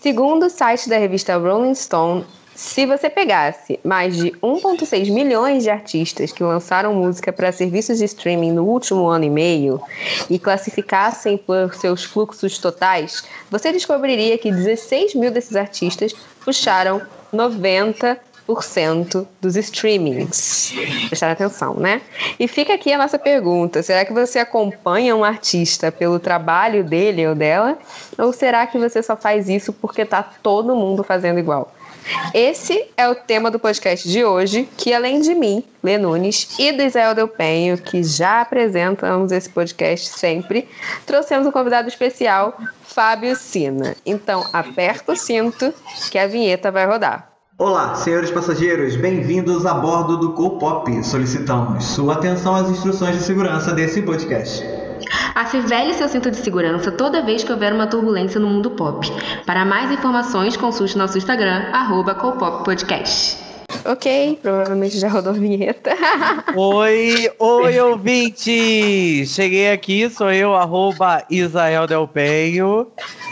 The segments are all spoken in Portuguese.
Segundo o site da revista Rolling Stone, se você pegasse mais de 1,6 milhões de artistas que lançaram música para serviços de streaming no último ano e meio e classificassem por seus fluxos totais, você descobriria que 16 mil desses artistas puxaram 90 dos streamings. Prestar atenção, né? E fica aqui a nossa pergunta: será que você acompanha um artista pelo trabalho dele ou dela? Ou será que você só faz isso porque tá todo mundo fazendo igual? Esse é o tema do podcast de hoje, que além de mim, Lê Nunes, e do Israel Del Penho, que já apresentamos esse podcast sempre, trouxemos um convidado especial, Fábio Sina. Então, aperta o cinto que a vinheta vai rodar. Olá, senhores passageiros, bem-vindos a bordo do Copop. Solicitamos sua atenção às instruções de segurança desse podcast. Afivele seu cinto de segurança toda vez que houver uma turbulência no mundo pop. Para mais informações, consulte nosso Instagram, arroba Podcast. Ok, provavelmente já rodou a vinheta. oi, oi, ouvinte! Cheguei aqui, sou eu, arroba Isael Delpenho,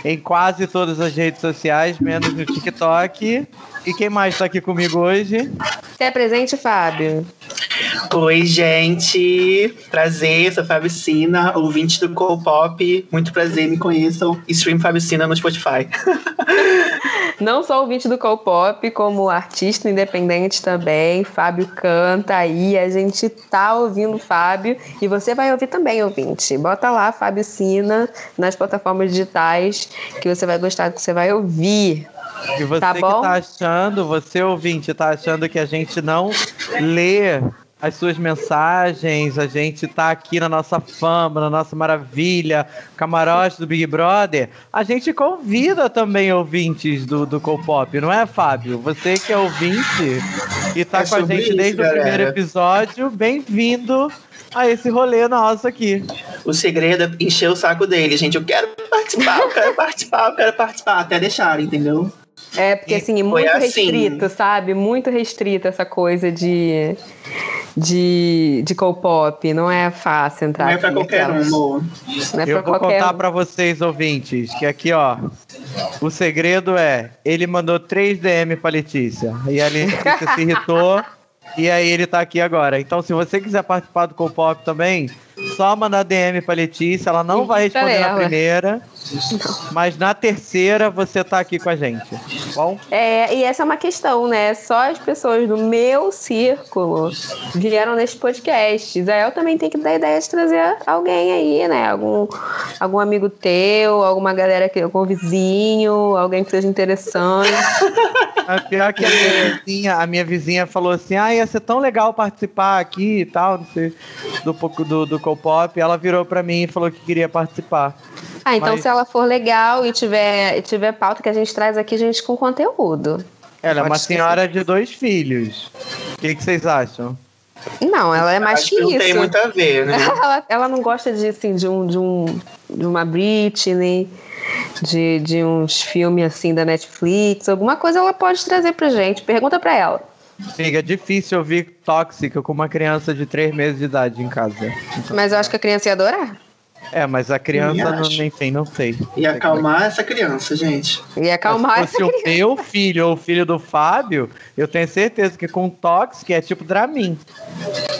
em quase todas as redes sociais, menos no TikTok. E quem mais está aqui comigo hoje? Se é presente, Fábio. Oi, gente. Prazer, sou Fábio Sina, ouvinte do Cool Pop. Muito prazer, me conheçam. Stream Fábio Sina no Spotify. Não só ouvinte do Cool Pop, como artista independente também. Fábio canta aí, a gente tá ouvindo o Fábio e você vai ouvir também, ouvinte. Bota lá Fábio Sina nas plataformas digitais que você vai gostar que você vai ouvir. E você tá que tá achando, você ouvinte, tá achando que a gente não lê as suas mensagens, a gente tá aqui na nossa fama, na nossa maravilha, camarote do Big Brother, a gente convida também ouvintes do, do Copop, não é, Fábio? Você que é ouvinte e tá é com a gente isso, desde galera. o primeiro episódio, bem-vindo a esse rolê nosso aqui. O segredo é encher o saco dele, gente. Eu quero participar, eu quero participar, eu quero participar, até deixar, entendeu? É, porque assim, é muito assim. restrito, sabe? Muito restrito essa coisa de de, de K-pop. Não é fácil entrar. Não é pra qualquer um. Não é Eu vou contar um. pra vocês, ouvintes, que aqui, ó. O segredo é: ele mandou três DM pra Letícia. E a Letícia se irritou. E aí ele tá aqui agora. Então, se você quiser participar do K-pop também, só mandar DM pra Letícia. Ela não vai responder na primeira. Mas na terceira você tá aqui com a gente. Tá bom? É, e essa é uma questão, né? Só as pessoas do meu círculo vieram neste podcast. Israel também tem que dar ideia de trazer alguém aí, né? Algum, algum amigo teu, alguma galera que algum vizinho, alguém que seja interessante. A pior que a minha vizinha, a minha vizinha falou assim: ah, ia ser tão legal participar aqui e tal, não sei, do, do, do Copop. Ela virou para mim e falou que queria participar. Ah, então Mas... se ela for legal e tiver, tiver pauta que a gente traz aqui, a gente com conteúdo. Ela é uma senhora de dois filhos. O que, que vocês acham? Não, ela é mais Acho que, que não isso. tem muito a ver, né? ela, ela não gosta de, assim, de, um, de, um, de uma Britney, de, de uns filmes assim da Netflix, alguma coisa ela pode trazer pra gente. Pergunta pra ela. Fica difícil ouvir tóxica com uma criança de três meses de idade em casa. Mas eu acho que a criança ia adorar. É, mas a criança, não, enfim, não sei. E acalmar essa criança, gente. E acalmar essa criança. Se o meu filho ou o filho do Fábio, eu tenho certeza que com que é tipo Dramin.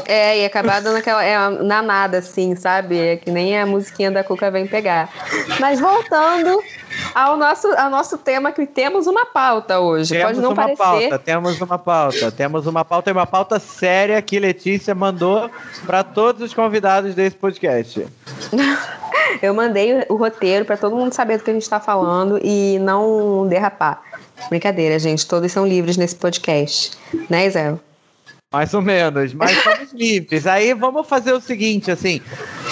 É, e acabar dando aquela. É, na nada, assim, sabe? É que nem a musiquinha da Cuca vem pegar. Mas voltando ao nosso, ao nosso tema, que temos uma pauta hoje. Temos Pode não uma parecer. pauta, temos uma pauta. Temos uma pauta e uma pauta séria que Letícia mandou para todos os convidados desse podcast. Eu mandei o roteiro para todo mundo saber do que a gente está falando e não derrapar. Brincadeira, gente. Todos são livres nesse podcast. Né, Zé? Mais ou menos, mas somos livres. Aí vamos fazer o seguinte, assim.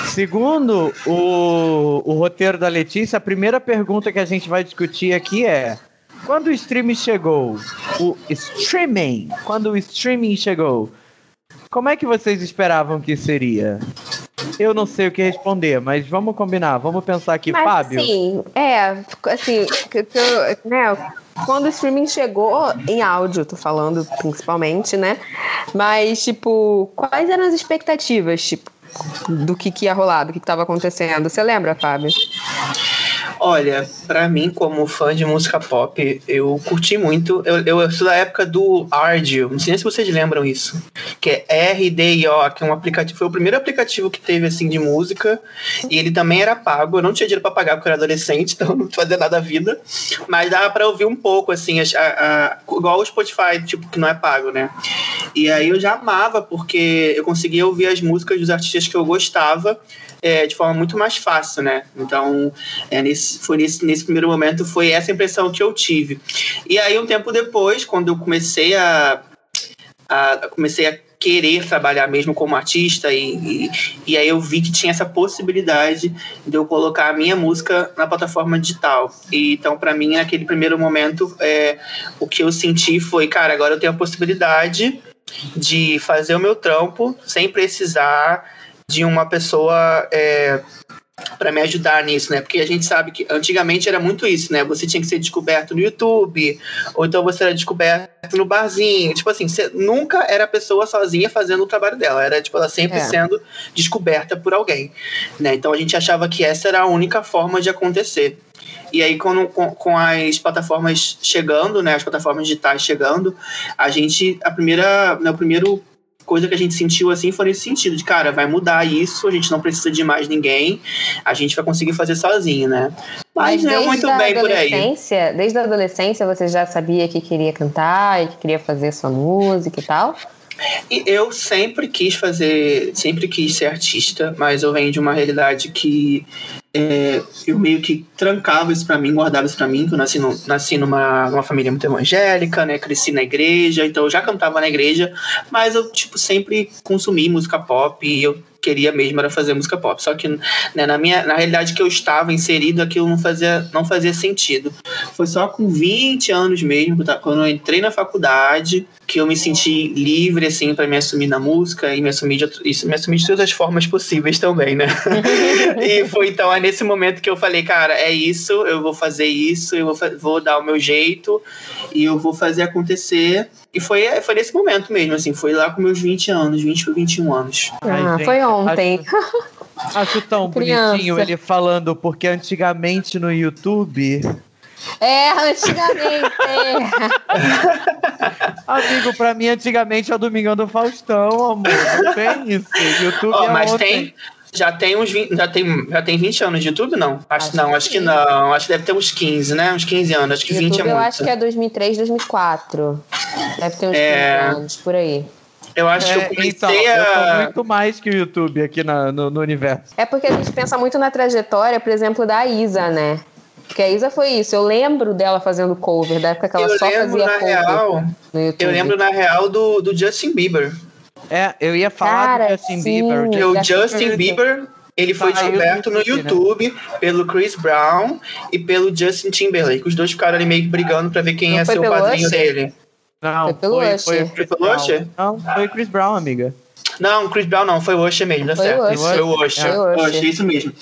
Segundo o, o roteiro da Letícia, a primeira pergunta que a gente vai discutir aqui é: quando o streaming chegou, o streaming, quando o streaming chegou, como é que vocês esperavam que seria? Eu não sei o que responder, mas vamos combinar, vamos pensar aqui, mas, Fábio. Sim, é, assim, que, que eu, né, quando o streaming chegou em áudio, tô falando principalmente, né? Mas, tipo, quais eram as expectativas, tipo, do que, que ia rolar, do que estava acontecendo? Você lembra, Fábio? Olha, para mim, como fã de música pop, eu curti muito. Eu, eu sou da época do Ardio, não sei se vocês lembram isso. Que é RDIO, que é um aplicativo. Foi o primeiro aplicativo que teve assim de música. E ele também era pago. Eu não tinha dinheiro pra pagar porque eu era adolescente, então não fazia nada da vida. Mas dava pra ouvir um pouco, assim, a, a, igual o Spotify, tipo, que não é pago, né? E aí eu já amava, porque eu conseguia ouvir as músicas dos artistas que eu gostava é, de forma muito mais fácil, né? Então, é, nesse, foi nesse, nesse primeiro momento, foi essa impressão que eu tive. E aí, um tempo depois, quando eu comecei a, a comecei a querer trabalhar mesmo como artista e, e, e, aí eu vi que tinha essa possibilidade de eu colocar a minha música na plataforma digital. E, então, para mim, naquele primeiro momento, é, o que eu senti foi, cara, agora eu tenho a possibilidade de fazer o meu trampo sem precisar de uma pessoa é, para me ajudar nisso, né? Porque a gente sabe que antigamente era muito isso, né? Você tinha que ser descoberto no YouTube, ou então você era descoberto no barzinho. Tipo assim, você nunca era a pessoa sozinha fazendo o trabalho dela. Era, tipo, ela sempre é. sendo descoberta por alguém, né? Então a gente achava que essa era a única forma de acontecer. E aí, quando, com, com as plataformas chegando, né? As plataformas digitais chegando, a gente, a primeira, né, o primeiro coisa que a gente sentiu assim foi nesse sentido de cara vai mudar isso a gente não precisa de mais ninguém a gente vai conseguir fazer sozinho né? Mas, mas é muito bem por aí. desde a adolescência você já sabia que queria cantar e que queria fazer sua música e tal? E eu sempre quis fazer, sempre quis ser artista, mas eu venho de uma realidade que é, eu meio que trancava isso para mim, guardava isso para mim, que eu nasci, no, nasci numa, numa família muito evangélica, né, cresci na igreja, então eu já cantava na igreja, mas eu, tipo, sempre consumi música pop e eu queria mesmo era fazer música pop. Só que né, na minha na realidade que eu estava inserido, aquilo não fazia, não fazia sentido. Foi só com 20 anos mesmo, quando eu entrei na faculdade, que eu me senti livre assim para me assumir na música e me assumir de, isso, me assumir de todas as formas possíveis também, né? e foi então é nesse momento que eu falei, cara, é isso, eu vou fazer isso, eu vou, vou dar o meu jeito e eu vou fazer acontecer. E foi, foi nesse momento mesmo, assim, foi lá com meus 20 anos, 20 para 21 anos. Ah, Ai, foi ontem. Acho, acho tão bonitinho ele falando, porque antigamente no YouTube é, antigamente. Amigo, pra mim, antigamente é o Domingão do Faustão, amor. Não tem isso. YouTube oh, é mas ontem. tem. Já tem uns 20, já tem, já tem 20 anos de YouTube, não? Acho, acho não, acho que não. Acho que deve ter uns 15, né? Uns 15 anos. Acho que YouTube 20 é muito. Eu acho que é 2003, 2004. Deve ter uns é... 15 anos, por aí. Eu acho é, que eu comecei então, a... Eu muito mais que o YouTube aqui na, no, no universo. É porque a gente pensa muito na trajetória, por exemplo, da Isa, né? Porque a Isa foi isso. Eu lembro dela fazendo cover, da época que ela eu só fazia cover real, no YouTube. Eu lembro, na real, do, do Justin Bieber. É, eu ia falar Cara, do Justin sim, Bieber. Porque o Justin Bieber, ele foi descoberto no YouTube né? pelo Chris Brown e pelo Justin Timberlake. Os dois ficaram ali meio que brigando pra ver quem Não ia ser o padrinho Usher? dele. Não, foi pelo foi, Usher. Foi, foi pelo Usher? Não, foi Chris Brown, amiga. Não, Chris Brown não, foi o Usher mesmo, dá foi certo. O foi o Usher. É. O Usher, isso mesmo.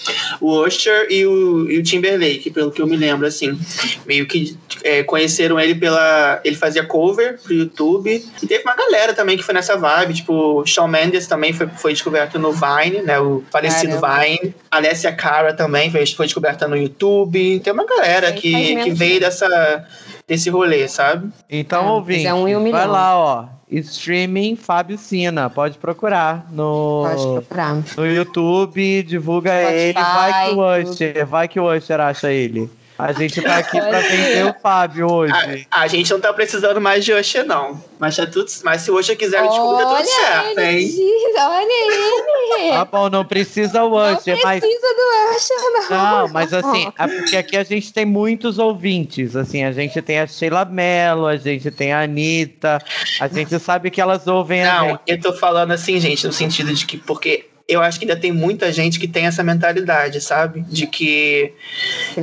O Usher e o, e o Timberlake, pelo que eu me lembro, assim. Meio que é, conheceram ele pela. Ele fazia cover pro YouTube. E teve uma galera também que foi nessa vibe, tipo, Shawn Mendes também foi, foi descoberto no Vine, né? O falecido Caramba. Vine. Alessia Cara também foi, foi descoberta no YouTube. Tem uma galera que, que veio dessa, desse rolê, sabe? Então, é, ouvinte, é um vai lá, ó Streaming Fábio Sina. Pode procurar no, Pode procurar. no YouTube, divulga Spotify, ele. Vai que o Usher, vai que o Usher acha ele. A gente tá aqui pra vender o Fábio hoje. A, a, gente não tá precisando mais de Usher, não. Mas, tá tudo, mas se o Usher quiser descobrir, tá tudo certo, ele, hein? Olha ele! Tá bom, não precisa o não mas... precisa do Usher, não. Não, mas assim, é porque aqui a gente tem muitos ouvintes. Assim, a gente tem a Sheila Mello, a gente tem a Anitta, a gente sabe que elas ouvem não, a gente. Não, eu tô falando assim, gente, no sentido de que... Porque eu acho que ainda tem muita gente que tem essa mentalidade, sabe? De que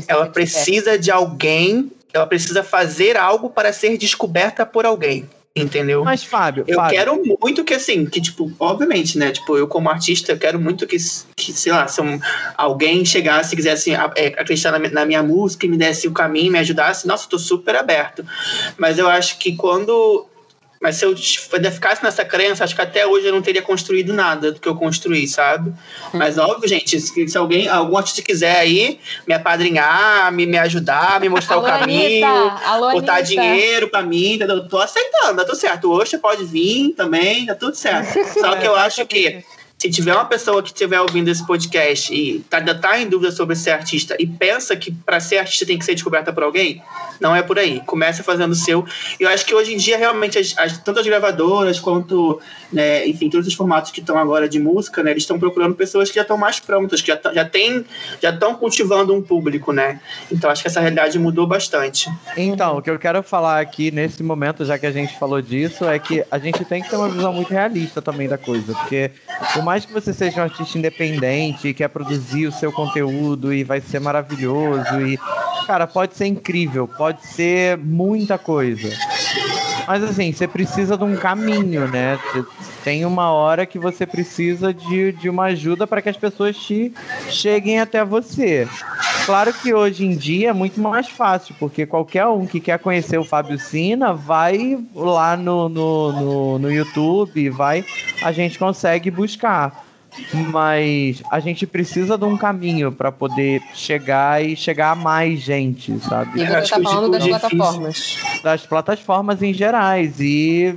ela precisa de alguém, ela precisa fazer algo para ser descoberta por alguém. Entendeu? Mas, Fábio. Eu Fábio. quero muito que, assim, que, tipo, obviamente, né? Tipo, eu, como artista, eu quero muito que, que sei lá, se um, alguém chegasse e quisesse é, acreditar na, na, minha música e me desse o caminho, me ajudasse, nossa, eu tô super aberto. Mas eu acho que quando Mas se eu ficasse nessa crença, acho que até hoje eu não teria construído nada do que eu construí, sabe? Mas óbvio, gente, se, alguém, algum artista quiser aí me apadrinhar, me, me ajudar, me mostrar Alô, o caminho, Anitta. Alô, botar Anitta. dinheiro pra mim, entendeu? tô aceitando, tá tudo certo. Osha pode vir também, tá tudo certo. Só que eu acho que se tiver uma pessoa que estiver ouvindo esse podcast e tá, tá em dúvida sobre ser artista e pensa que para ser artista tem que ser descoberta por alguém, não é por aí. Começa fazendo o seu. E eu acho que hoje em dia, realmente, as, as- tanto as gravadoras quanto, né, enfim, todos os formatos que estão agora de música, né, eles estão procurando pessoas que já estão mais prontas, que já tá- já já estão cultivando um público, né? Então acho que essa realidade mudou bastante. Então, o que eu quero falar aqui nesse momento, já que a gente falou disso, é que a gente tem que ter uma visão muito realista também da coisa. Porque por mais que você seja um artista independente quer produzir o seu conteúdo e vai ser maravilhoso e. Cara, pode ser incrível, pode ser muita coisa. Mas assim, você precisa de um caminho, né? Tem uma hora que você precisa de, de uma ajuda para que as pessoas te cheguem até você. Claro que hoje em dia é muito mais fácil, porque qualquer um que quer conhecer o Fábio Sina vai lá no, no, no, no YouTube, vai, a gente consegue buscar. Mas a gente precisa de um caminho para poder chegar e chegar a mais gente, sabe? E você tá o falando das difícil- plataformas. das plataformas em gerais e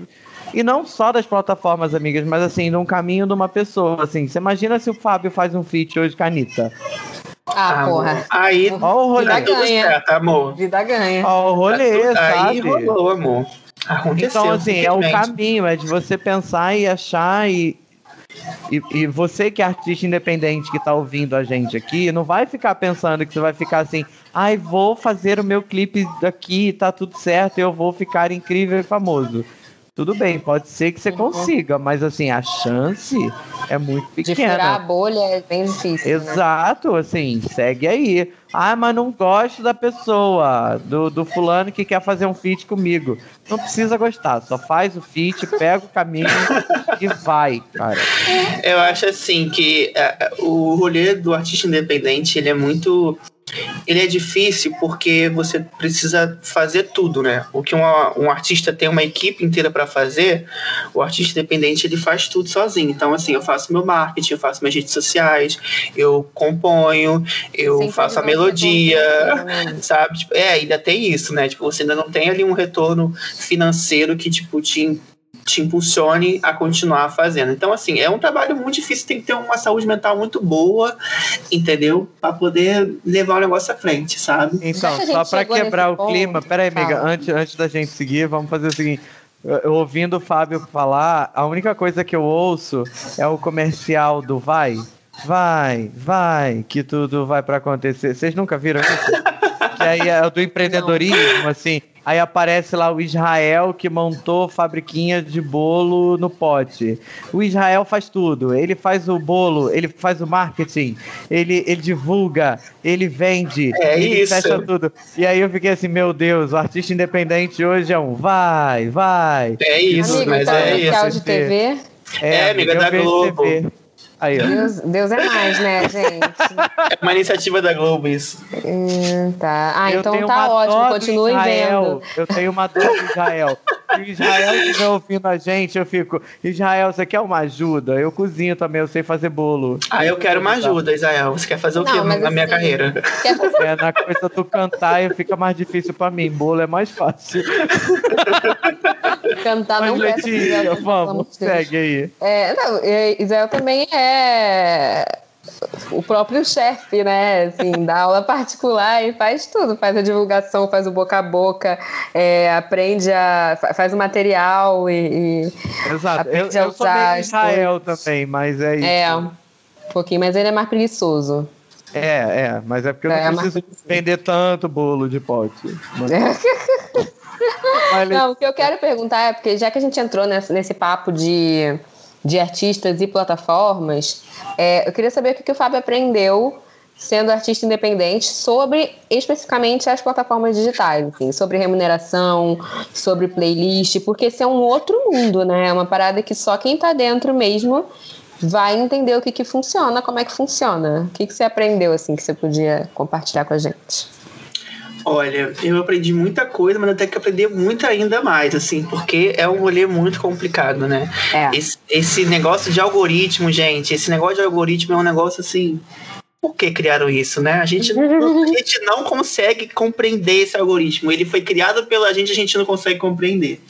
e não só das plataformas, amigas, mas assim, num caminho de uma pessoa, assim. Você imagina se o Fábio faz um feat hoje com a Anitta? Ah, amor. porra. Aí Ó o tá rolê, tudo ganha. certo, amor. Vida ganha. ó o rolê, Aí sabe? rolou, amor. Aconteceu. Então, assim, é o caminho, é de você pensar e achar e, e, e você que é artista independente que tá ouvindo a gente aqui, não vai ficar pensando que você vai ficar assim, ai, vou fazer o meu clipe daqui, tá tudo certo, eu vou ficar incrível e famoso. Tudo bem, pode ser que você consiga, mas assim, a chance é muito De furar a pequena. bolha é bem difícil. né? Exato, assim, segue aí. Ah, mas não gosto da pessoa, do, do fulano que quer fazer um feat comigo. Não precisa gostar, só faz o feat, pega o caminho e vai, cara. Eu acho assim que é, o rolê do artista independente ele é muito. Ele é difícil porque você precisa fazer tudo, né? O que uma- um artista tem uma equipe inteira para fazer, o artista independente ele faz tudo sozinho. Então, assim, eu faço meu marketing, eu faço minhas redes sociais, eu componho, eu Sem faço a melodia, sabe? Tipo, é, ainda tem isso, né? Tipo, você ainda não tem ali um retorno financeiro que, tipo, te, te impulsione a continuar fazendo. Então, assim, é um trabalho muito difícil, tem que ter uma saúde mental muito boa, entendeu? Pra poder levar o negócio à frente, sabe? Então, só chegou quebrar o ponto, clima, peraí, amiga, fala. antes, antes da gente seguir, vamos fazer o seguinte. Eu- ouvindo o Fábio falar, a única coisa que eu ouço é o comercial do vai, vai, vai, que tudo vai pra acontecer. Vocês nunca viram isso? que aí é do empreendedorismo, assim. Aí aparece lá o Israel que montou fabriquinha de bolo no pote. O Israel faz tudo. Ele faz o bolo, ele faz o marketing, ele, ele divulga, ele vende, É ele isso. fecha tudo. E aí eu fiquei assim, meu Deus, o artista independente hoje é um vai, vai. É isso, mas tá é comercial isso. de TV. É, amiga, eu da Globo. TV. Aí. Deus, Deus é mais, né, gente? É uma iniciativa da Globo isso. Hum, tá. Ah, Eu então tá ótimo. dó do Continue Israel. vendo. Eu tenho uma dó do Israel. Se o Israel estiver ouvindo a gente, eu fico, Israel, você quer uma ajuda? Eu cozinho também, eu sei fazer bolo. Ah, eu quero uma ajuda, Israel. Você quer fazer o quê na minha assim, carreira? Quer fazer- É, na coisa do cantar fica mais difícil pra mim. Bolo é mais fácil. cantar não Mas, peça Letícia, amor vamos, segue aí. É, não, é, Israel também é o próprio chefe, né? Assim, dá aula particular e faz tudo, faz a divulgação, faz o boca a boca, é, aprende a. fa- faz o material e. e Exato. Eu, eu sou meio Israel também, mas é isso. é, um pouquinho, mas ele é mais preguiçoso. É, é, mas é porque eu É, não mas- preciso vender tanto bolo de pote. Mas, mas, Não, o que eu quero perguntar é porque já que a gente entrou nesse, nesse papo de, de artistas e plataformas, é, eu queria saber o que, que o Fábio aprendeu sendo artista independente sobre especificamente as plataformas digitais, assim, sobre remuneração, sobre playlist, porque esse é um outro mundo, né? É uma parada que só quem tá dentro mesmo vai entender o que, que funciona, como é que funciona. O que, que você aprendeu assim que você podia compartilhar com a gente? Olha, eu aprendi muita coisa, mas eu tenho que aprender muito ainda mais, assim, porque é um rolê muito complicado, né? É. Esse, esse negócio de algoritmo, gente, esse negócio de algoritmo é um negócio assim por que criaram isso, né? A gente, a gente não consegue compreender esse algoritmo. Ele foi criado pela gente, a gente não consegue compreender.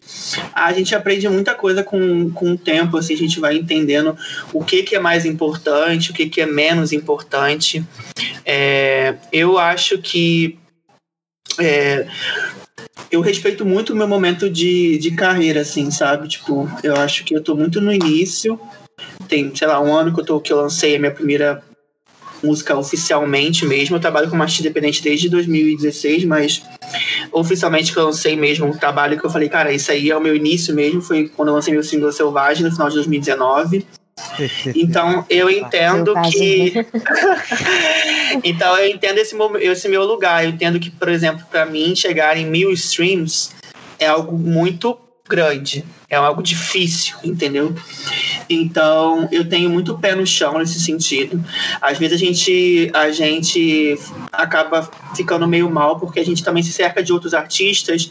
A gente aprende muita coisa com, com o tempo, assim, a gente vai entendendo o que, que é mais importante, o que, que é menos importante. É, eu acho que é, eu respeito muito o meu momento de, de carreira, assim, sabe? Tipo, eu acho que eu tô muito no início. Tem, sei lá, um ano que eu, tô, que eu lancei a minha primeira música oficialmente mesmo. Eu trabalho com artista independente desde 2016, mas oficialmente que eu lancei mesmo um trabalho que eu falei, cara, isso aí é o meu início mesmo. Foi quando eu lancei meu single Selvagem no final de 2019. Então eu entendo que. então eu entendo esse, esse meu lugar. Eu entendo que, por exemplo, para mim chegar em mil streams é algo muito grande, é algo difícil, entendeu? Então, eu tenho muito pé no chão nesse sentido. Às vezes a gente, a gente acaba ficando meio mal porque a gente também se cerca de outros artistas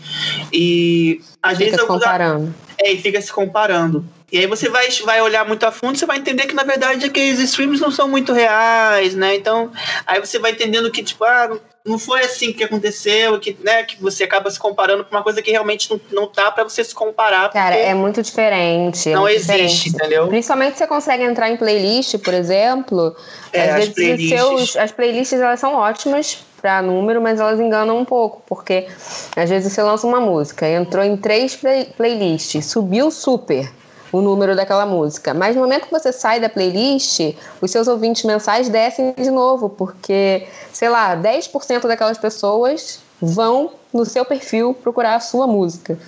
e às fica vezes se comparando. É, e fica se comparando. E aí você vai, vai olhar muito a fundo, você vai entender que na verdade aqueles streams não são muito reais, né? Então, aí você vai entendendo que tipo, ah, não foi assim que aconteceu, que, né, que você acaba se comparando com uma coisa que realmente não, não tá para você se comparar. Cara, é muito diferente. É não muito existe, diferente. entendeu? Principalmente você consegue entrar em playlist, por exemplo. É, às as vezes playlists. Seus, as playlists elas são ótimas para número, mas elas enganam um pouco, porque às vezes você lança uma música, entrou em três play playlists, subiu super o número daquela música. Mas no momento que você sai da playlist, os seus ouvintes mensais descem de novo, porque, sei lá, 10% daquelas pessoas vão no seu perfil procurar a sua música.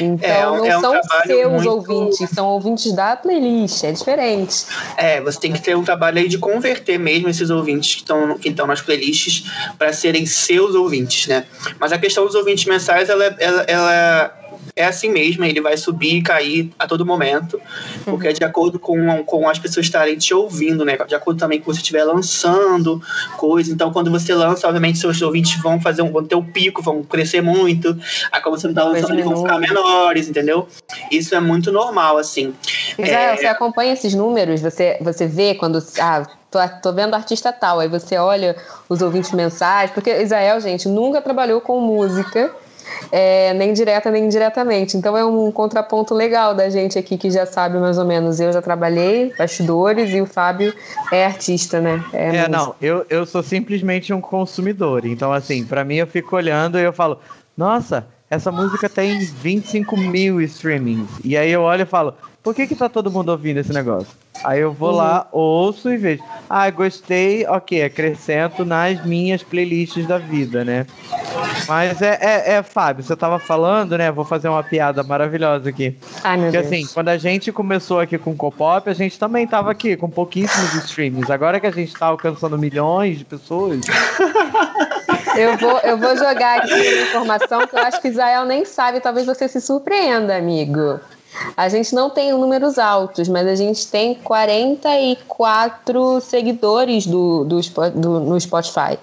Então É, não é um são seus muito- ouvintes, são ouvintes da playlist, é diferente. É, você tem que ter um trabalho aí de converter mesmo esses ouvintes que estão que estão nas playlists para serem seus ouvintes, né? Mas a questão dos ouvintes mensais, ela, é- ela, ela é assim mesmo, ele vai subir e cair a todo momento, porque é de acordo com, com as pessoas estarem te ouvindo, né? De acordo também com você estiver lançando coisa. Então, quando você lança, obviamente, seus ouvintes vão fazer um, vão ter um pico, vão crescer muito. Aí, quando você não tá lançando, eles vão ficar menores, entendeu? Isso é muito normal, assim. Israel, É. você acompanha esses números? Você, você vê quando. Ah, tô, tô vendo artista tal, aí você olha os ouvintes mensais, porque Israel, gente, nunca trabalhou com música. É, nem direta nem indiretamente. Então é um contraponto legal da gente aqui que já sabe mais ou menos. Eu já trabalhei, bastidores, e o Fábio é artista, né? É, músico. não, eu, eu sou simplesmente um consumidor. Então, assim, pra mim eu fico olhando e eu falo, nossa, essa música tem 25 mil streamings. E aí eu olho e falo, por que que tá todo mundo ouvindo esse negócio? Aí eu vou lá, ouço e vejo. Ah, gostei, ok, acrescento nas minhas playlists da vida, né? Mas é, é, é, Fábio, você tava falando, né? Vou fazer uma piada maravilhosa aqui. Ai, meu Porque Deus. assim, quando a gente começou aqui com o Copop, a gente também tava aqui com pouquíssimos streams. Agora que a gente tá alcançando milhões de pessoas, Eu vou, eu vou jogar aqui uma informação que eu acho que Israel nem sabe, talvez você se surpreenda, amigo. A gente não tem números altos, mas a gente tem 44 seguidores do, do, do- no Spotify.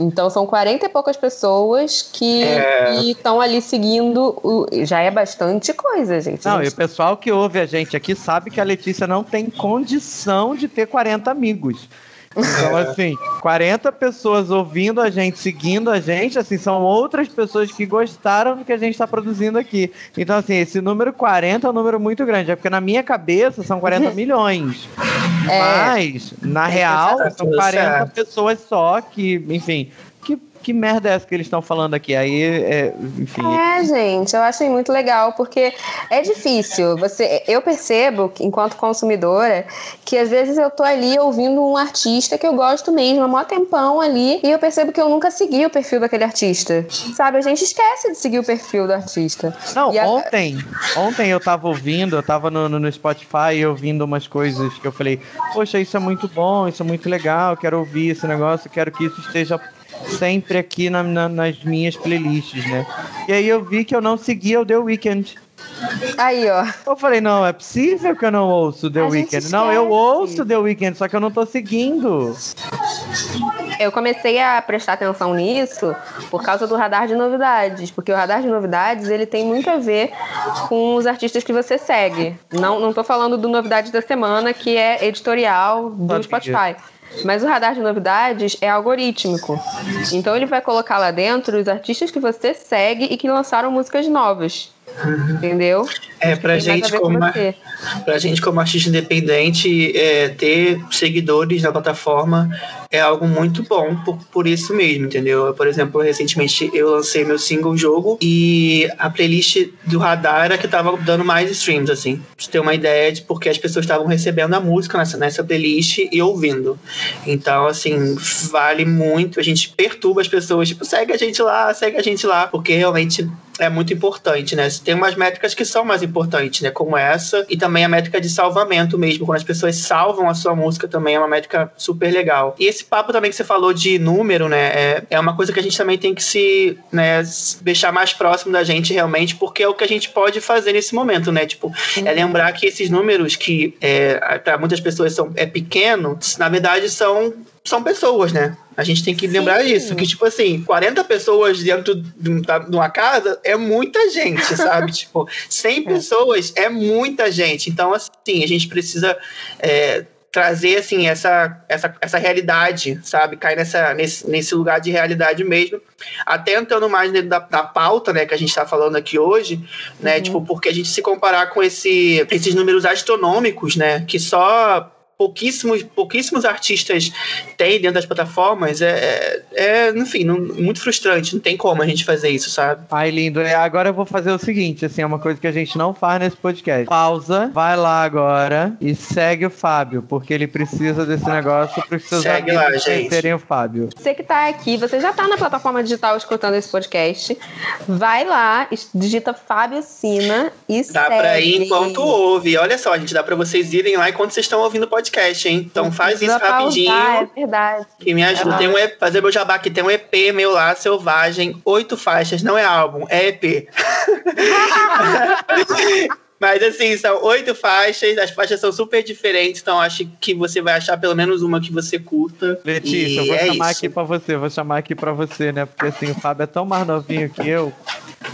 Então são 40 e poucas pessoas que É. estão ali seguindo. o- já é bastante coisa, gente. Não, e Gente, o pessoal que ouve a gente aqui sabe que a Letícia não tem condição de ter 40 amigos. Então, assim, 40 pessoas ouvindo a gente, seguindo a gente, assim, são outras pessoas que gostaram do que a gente está produzindo aqui. Então, assim, esse número 40 é um número muito grande. É porque na minha cabeça são 40 milhões. É. Mas, na real, tá são tudo 40 certo. pessoas só que, enfim. Que, merda é essa que eles estão falando aqui? Aí, é, enfim. É, gente, eu acho muito legal, porque é difícil. Você, eu percebo, enquanto consumidora, que às vezes eu tô ali ouvindo um artista que eu gosto mesmo, há mó tempão ali, e eu percebo que eu nunca segui o perfil daquele artista. Sabe, a gente esquece de seguir o perfil do artista. Não, E a- ontem, ontem eu tava ouvindo, eu tava no, no, no Spotify ouvindo umas coisas que eu falei, poxa, isso é muito bom, isso é muito legal, quero ouvir esse negócio, quero que isso esteja sempre aqui na- na- nas minhas playlists, né? E aí eu vi que eu não seguia o The Weeknd. Aí, ó. Eu falei, não, é possível que eu não ouço The Weeknd. Não, eu ouço The Weeknd, só que eu não tô seguindo. Eu comecei a prestar atenção nisso por causa do radar de novidades, porque o radar de novidades ele tem muito a ver com os artistas que você segue. Não, não tô falando do novidade da semana, que é editorial do Spotify. Mas o radar de novidades é algorítmico. Então ele vai colocar lá dentro os artistas que você segue e que lançaram músicas novas. Entendeu? É, pra gente, como, pra gente, como artista independente, é, ter seguidores na plataforma é algo muito bom por, por isso mesmo, entendeu? Por exemplo, recentemente eu lancei meu single jogo e a playlist do Radar era que tava dando mais streams, assim. Pra você ter uma ideia de porque as pessoas estavam recebendo a música nessa, nessa playlist e ouvindo. Então, assim, vale muito. A gente perturba as pessoas, tipo, segue a gente lá, segue a gente lá, porque realmente é muito importante, né? Tem umas métricas que são mais importantes, né? Como essa, e também a métrica de salvamento mesmo. Quando as pessoas salvam a sua música também é uma métrica super legal. E esse papo também que você falou de número, né? É, é uma coisa que a gente também tem que se né, deixar mais próximo da gente realmente, porque é o que a gente pode fazer nesse momento, né? Tipo, é lembrar que esses números que é, para muitas pessoas são é pequeno, na verdade são são pessoas, né? A gente tem que lembrar Sim. isso, que, tipo assim, 40 pessoas dentro de uma casa é muita gente, sabe? tipo, 100 é. pessoas é muita gente. Então, assim, a gente precisa é, trazer, assim, essa, essa, essa realidade, sabe? Cair nessa, nesse, nesse lugar de realidade mesmo. Até entrando mais dentro da, da pauta, né, que a gente está falando aqui hoje, né? Uhum. Tipo, porque a gente se comparar com esse, esses números astronômicos, né? Que só pouquíssimos, pouquíssimos artistas têm dentro das plataformas, é, é, é enfim, não, muito frustrante. Não tem como a gente fazer isso, sabe? Ai, lindo. É, agora eu vou fazer o seguinte, assim, é uma coisa que a gente não faz nesse podcast. Pausa, vai lá agora e segue o Fábio, porque ele precisa desse negócio para os seus segue amigos conhecerem o Fábio. Você que tá aqui, você já tá na plataforma digital escutando esse podcast, vai lá, digita Fábio Sina e dá segue. Dá pra ir enquanto ouve. Olha só, a gente dá pra vocês irem lá enquanto vocês estão ouvindo o podcast podcast, hein? Então faz isso rapidinho. Pausar, é verdade. Que me ajuda. É tem um EP, fazer meu jabá aqui. Tem um EP meu lá, Selvagem, oito faixas. Não é álbum, é EP. Mas assim, são oito faixas, as faixas são super diferentes, então acho que você vai achar pelo menos uma que você curta. Letícia, eu vou é chamar isso. aqui pra você, vou chamar aqui pra você, né? Porque assim, o Fábio é tão mais novinho que eu,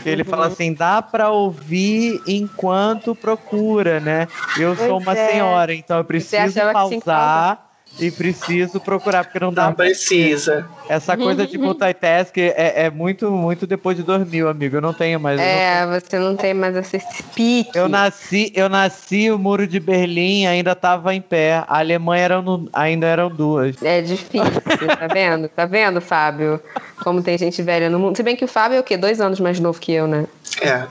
que ele uhum. fala assim, dá pra ouvir enquanto procura, né? Eu pois sou uma é. senhora, então eu preciso pausar e preciso procurar, porque não dá. Não precisa. Essa coisa de multitask é, é muito, muito depois de 2000, amigo. Eu não tenho mais. É, não... você não tem mais esse pique. Eu nasci, eu nasci, o muro de Berlim ainda estava em pé. A Alemanha era no, ainda eram duas. É difícil, tá vendo? Tá vendo, Fábio? Como tem gente velha no mundo. Se bem que o Fábio é o quê? Dois anos mais novo que eu, né? É.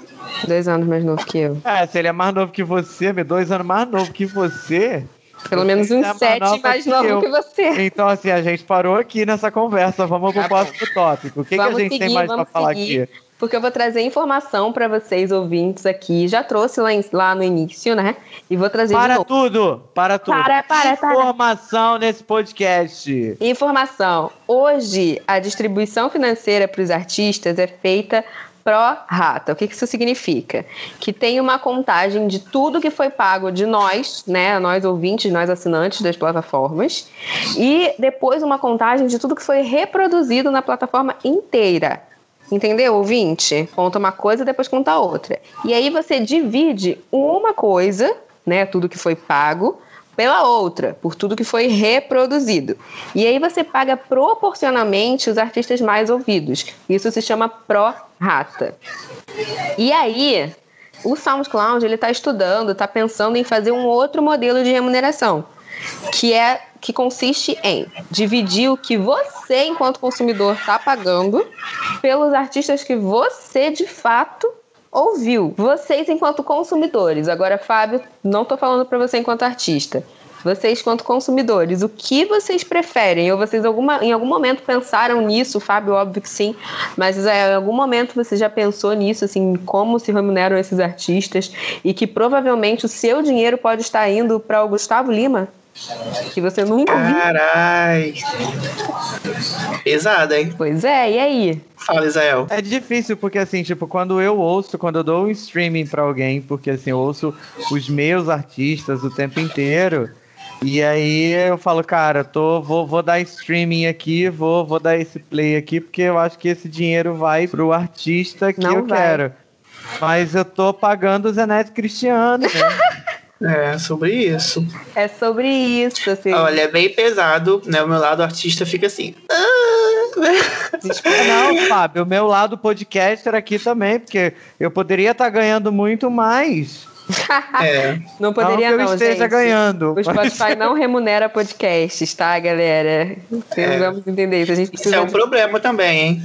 Dois anos mais novo que eu. É, se ele é mais novo que você, dois anos mais novo que você. Pelo menos uns é sete mais novo que, que, você. Então, assim, a gente parou aqui nessa conversa. Vamos pro tá próximo tópico. O que, que a gente seguir, tem mais pra falar aqui? Porque eu vou trazer informação para vocês, ouvintes, aqui. Já trouxe lá, em, lá, no início, né? E vou trazer Para de novo. tudo! Para tudo! Para, para, para. Informação nesse podcast. Informação. Hoje, a distribuição financeira para os artistas é feita pró-rata. O que isso significa? Que tem uma contagem de tudo que foi pago de nós, né, nós ouvintes, nós assinantes das plataformas, e depois uma contagem de tudo que foi reproduzido na plataforma inteira. Entendeu, ouvinte? Conta uma coisa, depois conta outra. E aí você divide uma coisa, né, tudo que foi pago, pela outra, por tudo que foi reproduzido. E aí você paga proporcionalmente os artistas mais ouvidos. Isso se chama pró-rata. E aí, o SoundCloud ele está estudando, está pensando em fazer um outro modelo de remuneração, que é que consiste em dividir o que você, enquanto consumidor, está pagando pelos artistas que você de fato ouviu. Vocês, enquanto consumidores, agora, Fábio, não estou falando para você enquanto artista. Vocês, quanto consumidores, o que vocês preferem? Ou vocês alguma, em algum momento pensaram nisso? Fábio, óbvio que sim, mas é, em algum momento você já pensou nisso, assim, como se remuneram esses artistas e que provavelmente o seu dinheiro pode estar indo para o Gustavo Lima? Que você nunca viu. Carai! Pesada, hein? Pois é, e aí? Fala, Israel. É difícil, porque assim, tipo, quando eu ouço, quando eu dou um streaming pra alguém, porque assim, eu ouço os meus artistas o tempo inteiro, E aí eu falo, cara, tô, vou, vou dar streaming aqui, vou, vou dar esse play aqui, porque eu acho que esse dinheiro vai pro artista que Não eu vai. quero. Mas eu tô pagando o Zeneto Cristiano, né? É, sobre isso. É sobre isso, assim. Olha, é bem pesado, né? O meu lado artista fica assim. "Ah". Não, Fábio, o meu lado podcaster aqui também, porque eu poderia estar ganhando muito mais. É. Não poderia não que eu não, esteja gente. ganhando. O Spotify não remunera podcasts, tá, galera? Vocês É. vamos entender isso. A gente Isso precisa é um de- problema também, hein?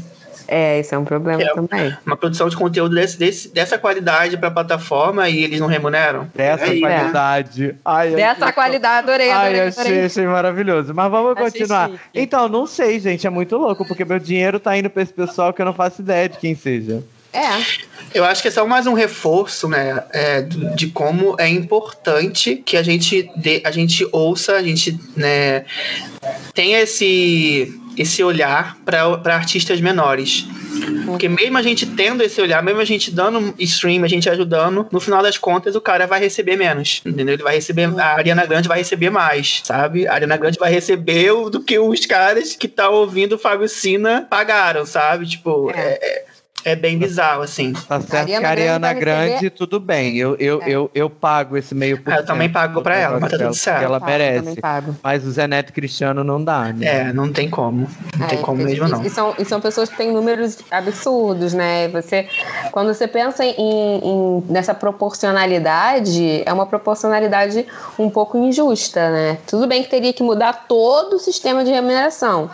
É, isso é um problema É. também. Uma produção de conteúdo desse, desse- dessa qualidade pra plataforma e eles não remuneram. Dessa Aí, né? qualidade. Ai, Dessa qualidade, adorei, adorei, Ai, adorei. achei, achei maravilhoso. Mas vamos Achei continuar. chique. Então, não sei, gente. É muito louco, porque meu dinheiro tá indo pra esse pessoal que eu não faço ideia de quem seja. É, Eu acho que é só mais um reforço, né, é, de como é importante que a gente, dê, a gente ouça, a gente né, tenha esse, esse olhar para artistas menores. Porque mesmo a gente tendo esse olhar, mesmo a gente dando stream, a gente ajudando, no final das contas o cara vai receber menos, entendeu? Ele vai receber, a Ariana Grande vai receber mais, sabe? A Ariana Grande vai receber do que os caras que estão ouvindo o Fábio Sina pagaram, sabe? Tipo, É. é, é, bem bizarro, assim. Tá certo Ariana que a Ariana Grande receber- tudo bem. Eu, eu, É. eu, eu pago esse meio por Ah, eu também pago pra ela, mas tá tudo certo. Ela pago, merece. pago. Mas o Zé Neto Cristiano não dá, né? É, não tem como. Não tem É, como e- mesmo, não. E são, e são pessoas que têm números absurdos, né? Você, quando você pensa em, em- nessa proporcionalidade, é uma proporcionalidade um pouco injusta, né? Tudo bem que teria que mudar todo o sistema de remuneração,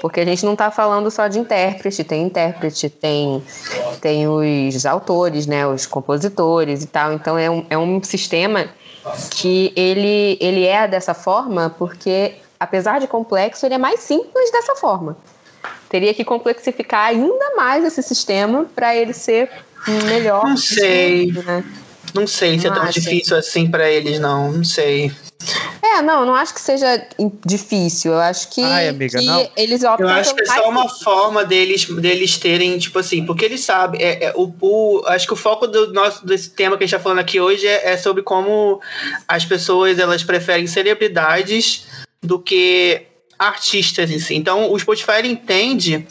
porque a gente não está falando só de intérprete, tem intérprete, tem, tem os autores, né? Os compositores e tal. Então é um, é um sistema que ele, ele é dessa forma porque, apesar de complexo, ele é mais simples dessa forma. Teria que complexificar ainda mais esse sistema para ele ser melhor. Não sei. né? Não sei se é Não tão acha? difícil assim pra eles, não. Não sei. É, não, não acho que seja difícil. Eu acho que, Ai, amiga, que não. eles optam Eu acho que é só uma forma deles, deles terem, tipo assim, porque eles sabem. É, é, o, o- acho que o foco do nosso desse tema que a gente está falando aqui hoje é, é sobre como as pessoas elas preferem celebridades do que artistas em si. Então, o Spotify entende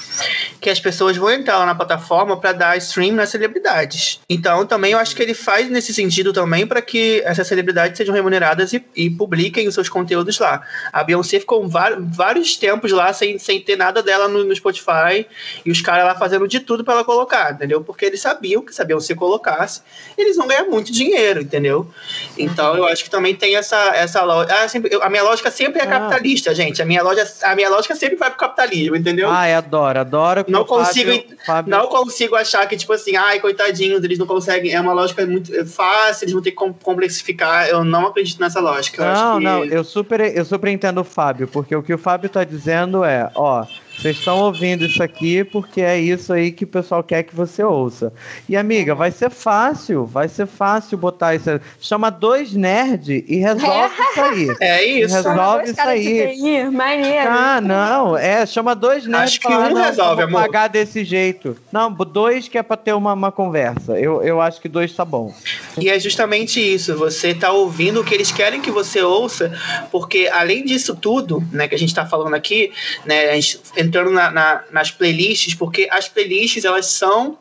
que as pessoas vão entrar lá na plataforma para dar stream nas celebridades. Então, também eu acho que ele faz nesse sentido também para que essas celebridades sejam remuneradas e, e publiquem os seus conteúdos lá. A Beyoncé ficou vários tempos lá sem, sem ter nada dela no, no Spotify e os caras lá fazendo de tudo para ela colocar, entendeu? Porque eles sabiam que se a Beyoncé colocasse, eles vão ganhar muito dinheiro, entendeu? Então, eu acho que também tem essa, essa lógica. Ah, sempre- eu- a minha lógica sempre é Ah. capitalista, gente. A minha, loja, a minha lógica sempre vai pro capitalismo, entendeu? Ai, adoro, adoro. que Não o Fábio- consigo- Fábio- Não consigo achar que, tipo assim, ai, coitadinhos, eles não conseguem. É uma lógica muito fácil, eles vão ter que com- complexificar. Eu não acredito nessa lógica. Não, que... não, eu super, eu super entendo o Fábio, porque o que o Fábio tá dizendo é, ó, vocês estão ouvindo isso aqui porque é isso aí que o pessoal quer que você ouça. E amiga, vai ser fácil, vai ser fácil botar isso. Chama dois nerd e resolve isso aí. É isso. Resolve Dois isso aí. TI, maneiro. Ah, não, é, chama dois nerds Acho que fala, um resolve, amor. pagar desse jeito. Não, dois que é pra ter uma, uma conversa. Eu, eu acho que dois tá bom. E é justamente isso. Você tá ouvindo o que eles querem que você ouça, porque além disso tudo, né, que a gente tá falando aqui, né, a gente entrando na- na- nas playlists, porque as playlists, elas são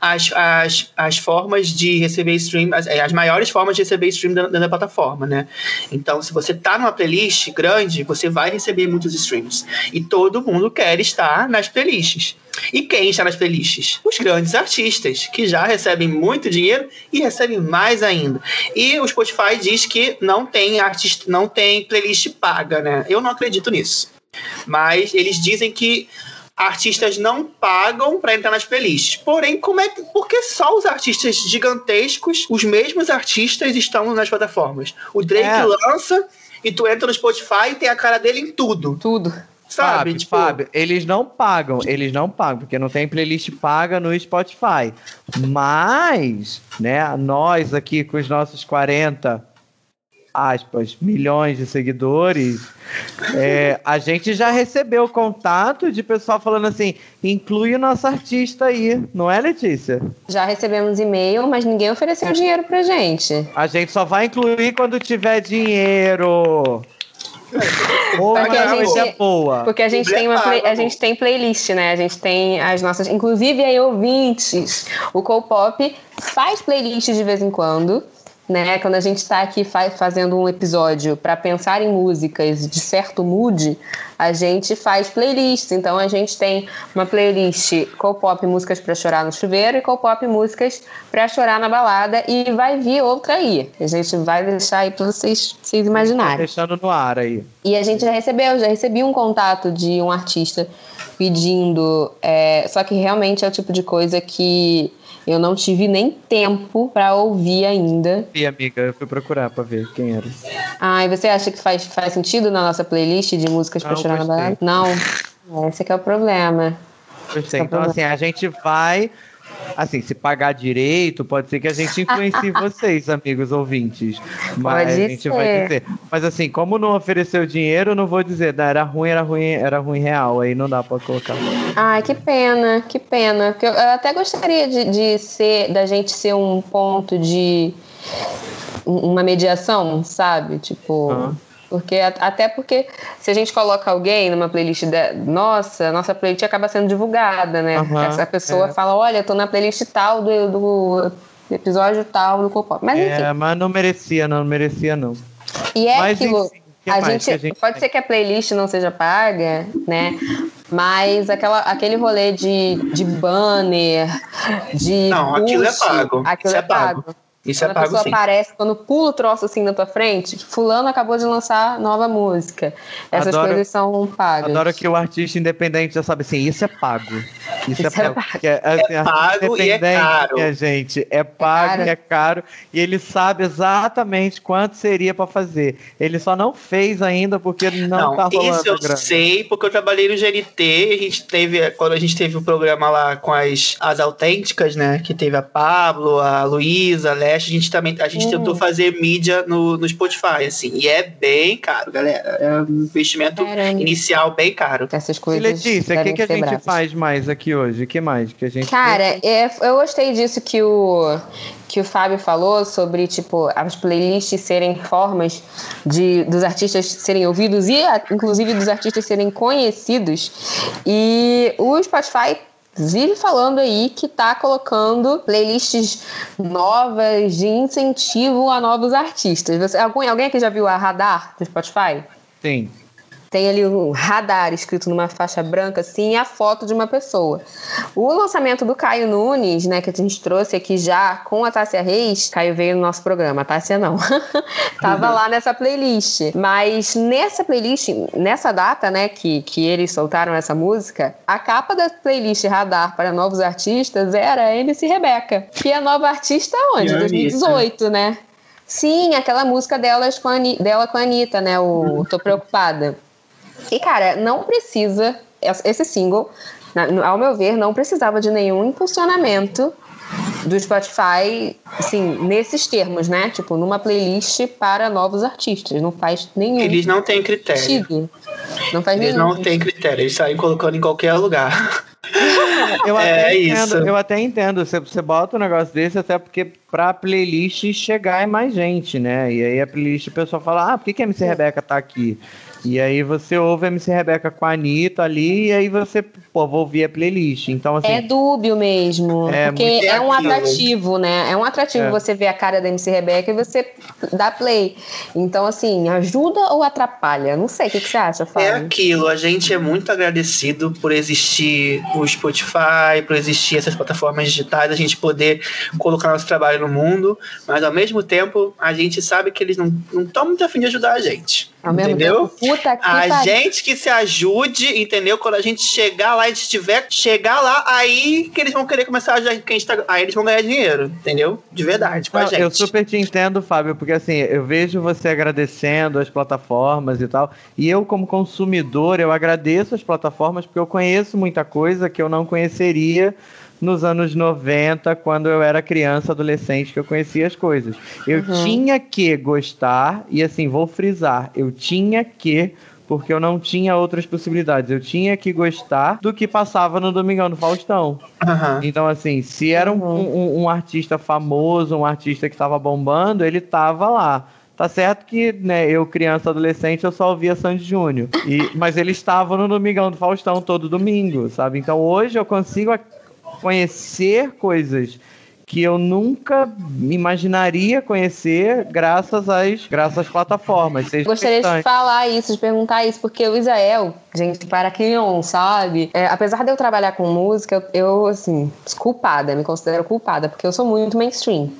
as, as, as formas de receber stream, as, as maiores formas de receber stream dentro da plataforma, né? Então, se você tá numa playlist grande, você vai receber muitos streams. E todo mundo quer estar nas playlists. E quem está nas playlists? Os grandes artistas, que já recebem muito dinheiro e recebem mais ainda. E o Spotify diz que não tem artista, não tem playlist paga, né? Eu não acredito nisso. Mas eles dizem que artistas não pagam para entrar nas playlists. Porém, como é que, por que só os artistas gigantescos, os mesmos artistas estão nas plataformas? O Drake É. lança e tu entra no Spotify e tem a cara dele em tudo. Tudo. Sabe? Fábio, tipo, Fábio, eles não pagam, eles não pagam, porque não tem playlist paga no Spotify. Mas, né, nós aqui com os nossos 40 aspas, milhões de seguidores, é, a gente já recebeu contato de pessoal falando assim, inclui o nosso artista aí, não é, Letícia? Já recebemos e-mail, mas ninguém ofereceu dinheiro pra gente. A gente só vai incluir quando tiver dinheiro. Ou Porque a gente- coisa boa. Porque a gente, tem uma é play- a gente tem playlist, né? A gente tem as nossas. Inclusive aí, ouvintes. O Copop faz playlist de vez em quando. Né? Quando a gente está aqui fa- fazendo um episódio para pensar em músicas de certo mood, a gente faz playlists. Então a gente tem uma playlist Copop músicas para chorar no chuveiro e Copop músicas para chorar na balada e vai vir outra aí. A gente vai deixar aí para vocês, vocês imaginarem. Deixando no ar aí. E a gente já recebeu, já recebi um contato de um artista pedindo. é, só que realmente é o tipo de coisa que eu não tive nem tempo pra ouvir ainda. E amiga, eu fui procurar pra ver quem era. Ah, e você acha que faz, faz sentido na nossa playlist de músicas Não chorar na balada? Não. Esse que é o problema. Gostei. Tá Então, bom. assim, a gente vai. Assim, se pagar direito, pode ser que a gente influencie vocês, amigos ouvintes. Mas Pode a gente vai ser. dizer. Mas assim, como não ofereceu dinheiro, não vou dizer. Não, era ruim, era ruim, era ruim real. Aí não dá pra colocar. Ai, que pena, que pena. Porque eu eu até gostaria de, de ser, da gente ser um ponto de um- uma mediação, sabe? Tipo. Aham. Porque, até porque se a gente coloca alguém numa playlist da, nossa, nossa playlist acaba sendo divulgada, né? Aham, Essa pessoa é. fala, olha, tô na playlist tal do, do episódio tal do Copop. Mas enfim, É, mas não merecia, não, não merecia, não. e é mas, aquilo. enfim, a, gente, a gente pode tem? ser que a playlist não seja paga, né? Mas aquela, aquele rolê de, de banner, de. Não, aquilo é push, pago. Aquilo Isso é é pago. pago. Isso é Quando a pago pessoa sim. aparece, quando pula o troço assim na tua frente, fulano acabou de lançar nova música. Essas Adoro- coisas são pagas. Adoro que o artista independente já sabe assim, isso é pago. Isso, Isso é é pago. Porque, assim, artista pago e é caro. Minha gente, é pago caro. e é caro. E ele sabe exatamente quanto seria pra fazer. Ele só não fez ainda porque não, Não, tá rolando isso eu a grana. sei, porque eu trabalhei no GNT, a gente teve, quando a gente teve o programa lá com as, as autênticas, né, que teve a Pablo, a Luísa, a Leste, a gente também, a gente Hum. tentou fazer mídia no, no Spotify, assim, e é bem caro, galera, é um investimento Caramba. inicial bem caro. Essas E coisas. Letícia, o que, que a gente bravas. faz mais aqui hoje? O que mais que a gente Cara, é, eu gostei disso que o, que o Fábio falou sobre, tipo, as playlists serem formas de, dos artistas serem ouvidos e, inclusive, dos artistas serem conhecidos. E o Spotify vive falando aí que tá colocando playlists novas de incentivo a novos artistas. Você, alguém, alguém aqui já viu a Radar do Spotify? Sim. Tem ali um radar escrito numa faixa branca, assim, e a foto de uma pessoa. O lançamento do Caio Nunes, né, que a gente trouxe aqui já com a Tássia Reis, Caio veio no nosso programa, a Tássia não. Tava lá nessa playlist. Mas nessa playlist, nessa data, né, que, que eles soltaram essa música, a capa da playlist Radar para novos artistas era a MC Rebeca. Que é nova artista onde? E a 2018, né? Sim, aquela música delas com a dela com a Anitta, né? O Tô Preocupada. E, cara, não precisa. Esse single, ao meu ver, não precisava de nenhum impulsionamento do Spotify, assim, nesses termos, né? Tipo, numa playlist para novos artistas. Não faz nenhum Eles não têm critério. sentido. Não faz Eles nenhum não têm critério, eles saem colocando em qualquer lugar. Eu É até isso. entendo, eu até entendo. Você, você bota um negócio desse até porque pra playlist chegar em mais gente, né? E aí a playlist o pessoal fala, ah, por que, que a MC Rebeca tá aqui? E aí você ouve a MC Rebeca com a Anitta ali, e aí você, pô, vou ouvir a playlist. Então, assim, É dúbio mesmo. É, porque é um aquilo. atrativo, né? É um atrativo É. você ver a cara da MC Rebeca e você dá play. Então, assim, ajuda ou atrapalha? Não sei, o que, que você acha, É Fábio? aquilo, a gente é muito agradecido por existir o Spotify, por existir essas plataformas digitais, a gente poder colocar nosso trabalho no mundo, mas ao mesmo tempo a gente sabe que eles não estão muito afim de ajudar a gente. Ao mesmo entendeu? tempo, puta que A pariu. gente que se ajude, entendeu? Quando a gente chegar lá, a gente tiver chegar lá, aí que eles vão querer começar a ajudar quem está. Aí eles vão ganhar dinheiro, entendeu? De verdade, com a Não, gente. eu super te entendo, Fábio, porque assim, eu vejo você agradecendo as plataformas e tal, e eu, como consumidor, eu agradeço as plataformas porque eu conheço muita coisa que eu não conheceria nos anos 90, quando eu era criança, adolescente, que eu conhecia as coisas. Eu Uhum. tinha que gostar, e assim, vou frisar, eu tinha que porque eu não tinha outras possibilidades. Eu tinha que gostar do que passava no Domingão do Faustão. Aham. Então, assim, se era um, Uhum. um- um artista famoso, um artista que estava bombando, ele tava lá. Tá certo que, né, eu, criança, adolescente, eu só ouvia Sandy Júnior. E, mas ele estava no Domingão do Faustão todo domingo, sabe? Então hoje eu consigo conhecer coisas que eu nunca imaginaria conhecer graças às, graças às plataformas. Gostaria de falar isso, de perguntar isso, porque o Israel, gente, para quem não sabe, é, apesar de eu trabalhar com música, eu, eu, assim, culpada, me considero culpada, porque eu sou muito mainstream.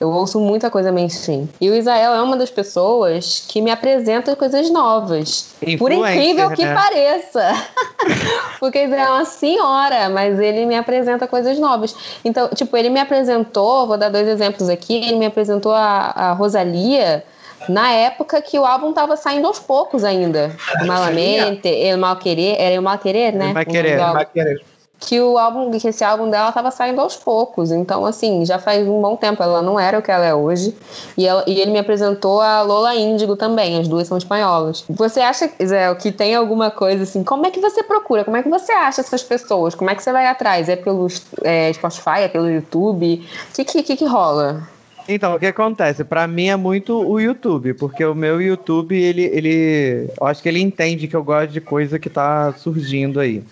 Eu ouço muita coisa mainstream. E o Israel é uma das pessoas que me apresenta coisas novas. Influencer, por incrível que né? pareça. Porque Israel é uma senhora, mas ele me apresenta coisas novas. Então, tipo, ele me apresentou, vou dar dois exemplos aqui, ele me apresentou a, a Rosalia na época que o álbum tava saindo aos poucos ainda. Malamente, El Mal Querer, era o Mal Querer, né? El Mal Querer, álbum Vai querer. Que o álbum, que esse álbum dela tava saindo aos poucos. Então, assim, já faz um bom tempo. Ela não era o que ela é hoje. E, ela- e ele me apresentou a Lola Índigo também. As duas são espanholas. Você acha, Zé, que tem alguma coisa assim? Como é que você procura? Como é que você acha essas pessoas? Como é que você vai atrás? É pelo é, Spotify? É pelo YouTube? O que, que, que, que rola? Então, o que acontece? Pra mim é muito o YouTube, porque o meu YouTube, ele, ele. Eu acho que ele entende que eu gosto de coisa que tá surgindo aí.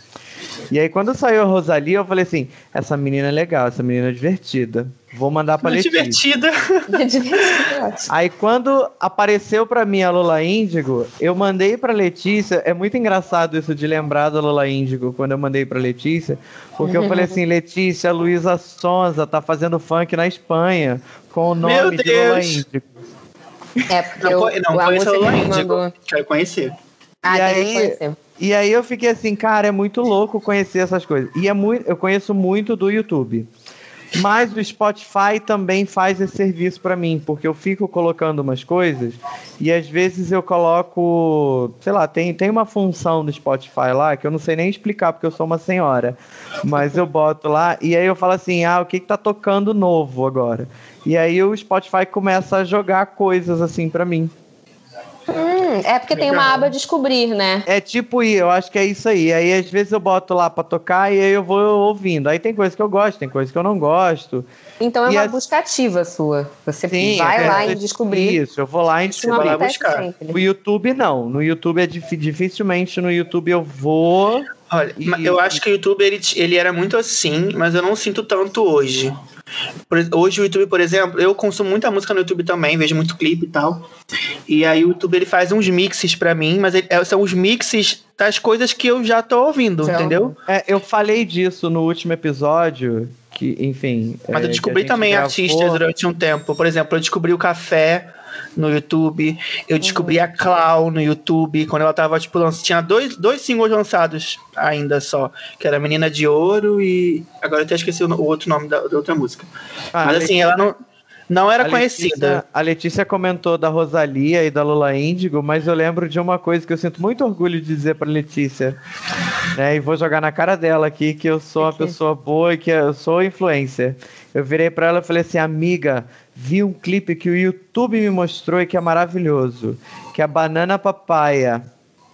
E aí, quando saiu a Rosalia, eu falei assim: essa menina é legal, essa menina é divertida. Vou mandar pra Muito Letícia. divertida. É ótimo. Aí quando apareceu pra mim a Lola Índigo, eu mandei pra Letícia. É muito engraçado isso de lembrar da Lola Índigo quando eu mandei pra Letícia, porque eu falei assim: Letícia, Luísa Sonza tá fazendo funk na Espanha com o Meu nome de Lola. Índigo. É, porque Não, eu, não a conheço a Lola Índigo. mandou- Quero conhecer. Ah, E aí- conhecer. E aí eu fiquei assim, cara, é muito louco conhecer essas coisas. E é muito, eu conheço muito do YouTube. Mas o Spotify também faz esse serviço pra mim, porque eu fico colocando umas coisas e às vezes eu coloco, sei lá, tem, tem uma função do Spotify lá que eu não sei nem explicar porque eu sou uma senhora, mas eu boto lá e aí eu falo assim: "Ah, o que que tá tocando novo agora?". E aí o Spotify começa a jogar coisas assim pra mim. Hum, é porque tem uma aba descobrir, né? É tipo eu acho que é isso aí. Aí às vezes eu boto lá pra tocar e aí eu vou ouvindo. Aí tem coisa que eu gosto, tem coisa que eu não gosto. Então é E uma as- busca ativa sua. Você Sim, vai é, lá é em descobrir. Isso, eu vou lá Isso não vai lá descobrir. buscar. O sempre. YouTube não. No YouTube é dif- dificilmente no YouTube eu vou. Olha, E- eu acho que o YouTube ele, ele era muito assim, mas eu não sinto tanto hoje. Hoje o YouTube, por exemplo, eu consumo muita música no YouTube também, vejo muito clipe e tal. E aí o YouTube ele faz uns mixes pra mim, mas ele- é- são os mixes das coisas que eu já tô ouvindo, entendeu? É, eu falei disso no último episódio, que, enfim. Mas é, eu descobri também gravou. artistas durante um tempo. Por exemplo, eu descobri o Café no YouTube. Eu descobri a Clau no YouTube. Quando ela tava, tipo, lanç... tinha dois, dois singles lançados ainda só. Que era Menina de Ouro e. Agora eu até esqueci o, outro nome da, da outra música. Ah, Mas assim, ela não, não era A conhecida. Letícia, a Letícia comentou da Rosalia e da Lula Índigo, mas eu lembro de uma coisa que eu sinto muito orgulho de dizer pra Letícia. Né, e vou jogar na cara dela aqui que eu sou uma pessoa boa e que eu sou influencer. Eu virei pra ela e falei assim: amiga, vi um clipe que o YouTube me mostrou e que é maravilhoso, que é a Banana Papaya.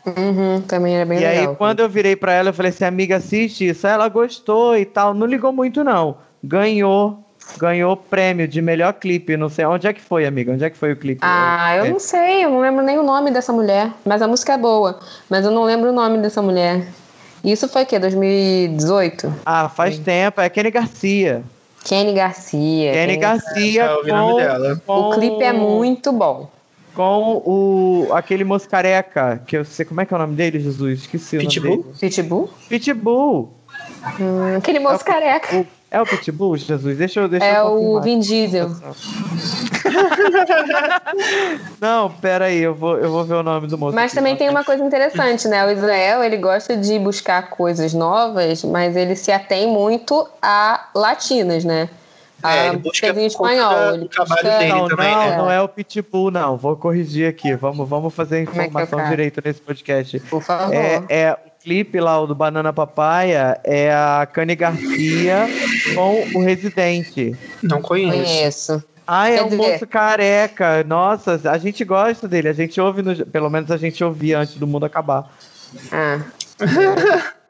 Uhum, também era bem e legal. aí, quando eu virei pra ela, eu falei assim: amiga, assiste isso. Aí Ela gostou e tal. Não ligou muito, não. Ganhou. Ganhou prêmio de melhor clipe. Não sei. Onde é que foi, amiga? Onde é que foi o clipe? Ah, eu É. não sei, eu não lembro nem o nome dessa mulher. Mas a música é boa. Mas eu não lembro o nome dessa mulher. Isso foi o quê? 2018? Ah, faz tempo. É Kenny Garcia. Kenny Garcia. Kenny Garcia ouvi o nome com, dela. com O clipe é muito bom. com o aquele moço careca, que eu sei como é que é o nome dele, Jesus, esqueci Pitbull? o nome dele. Pitbull? Pitbull. Hum, aquele moço careca. O- é o Pitbull, Jesus. Deixa eu deixa É eu o. Vin Diesel. Não, pera aí, eu vou eu vou ver o nome do moço. Mas aqui. também tem uma coisa interessante, né? O Israel, ele gosta de buscar coisas novas, mas ele se atém muito a latinas, né? A É, ele busca em espanhol. Ele trabalho busca... dele Não, também, não, né? não é o Pitbull, não. Vou corrigir aqui. Vamos, vamos fazer a é é informação cara? direito nesse podcast. Por favor. É, é o clipe lá, o do Banana Papaya, é a Kanye Garcia com o Residente. Não conheço. Conheço. Ah, é Quer um moço careca. Nossa, a gente gosta dele. A gente ouve, no- pelo menos a gente ouvia antes do mundo acabar. Ah.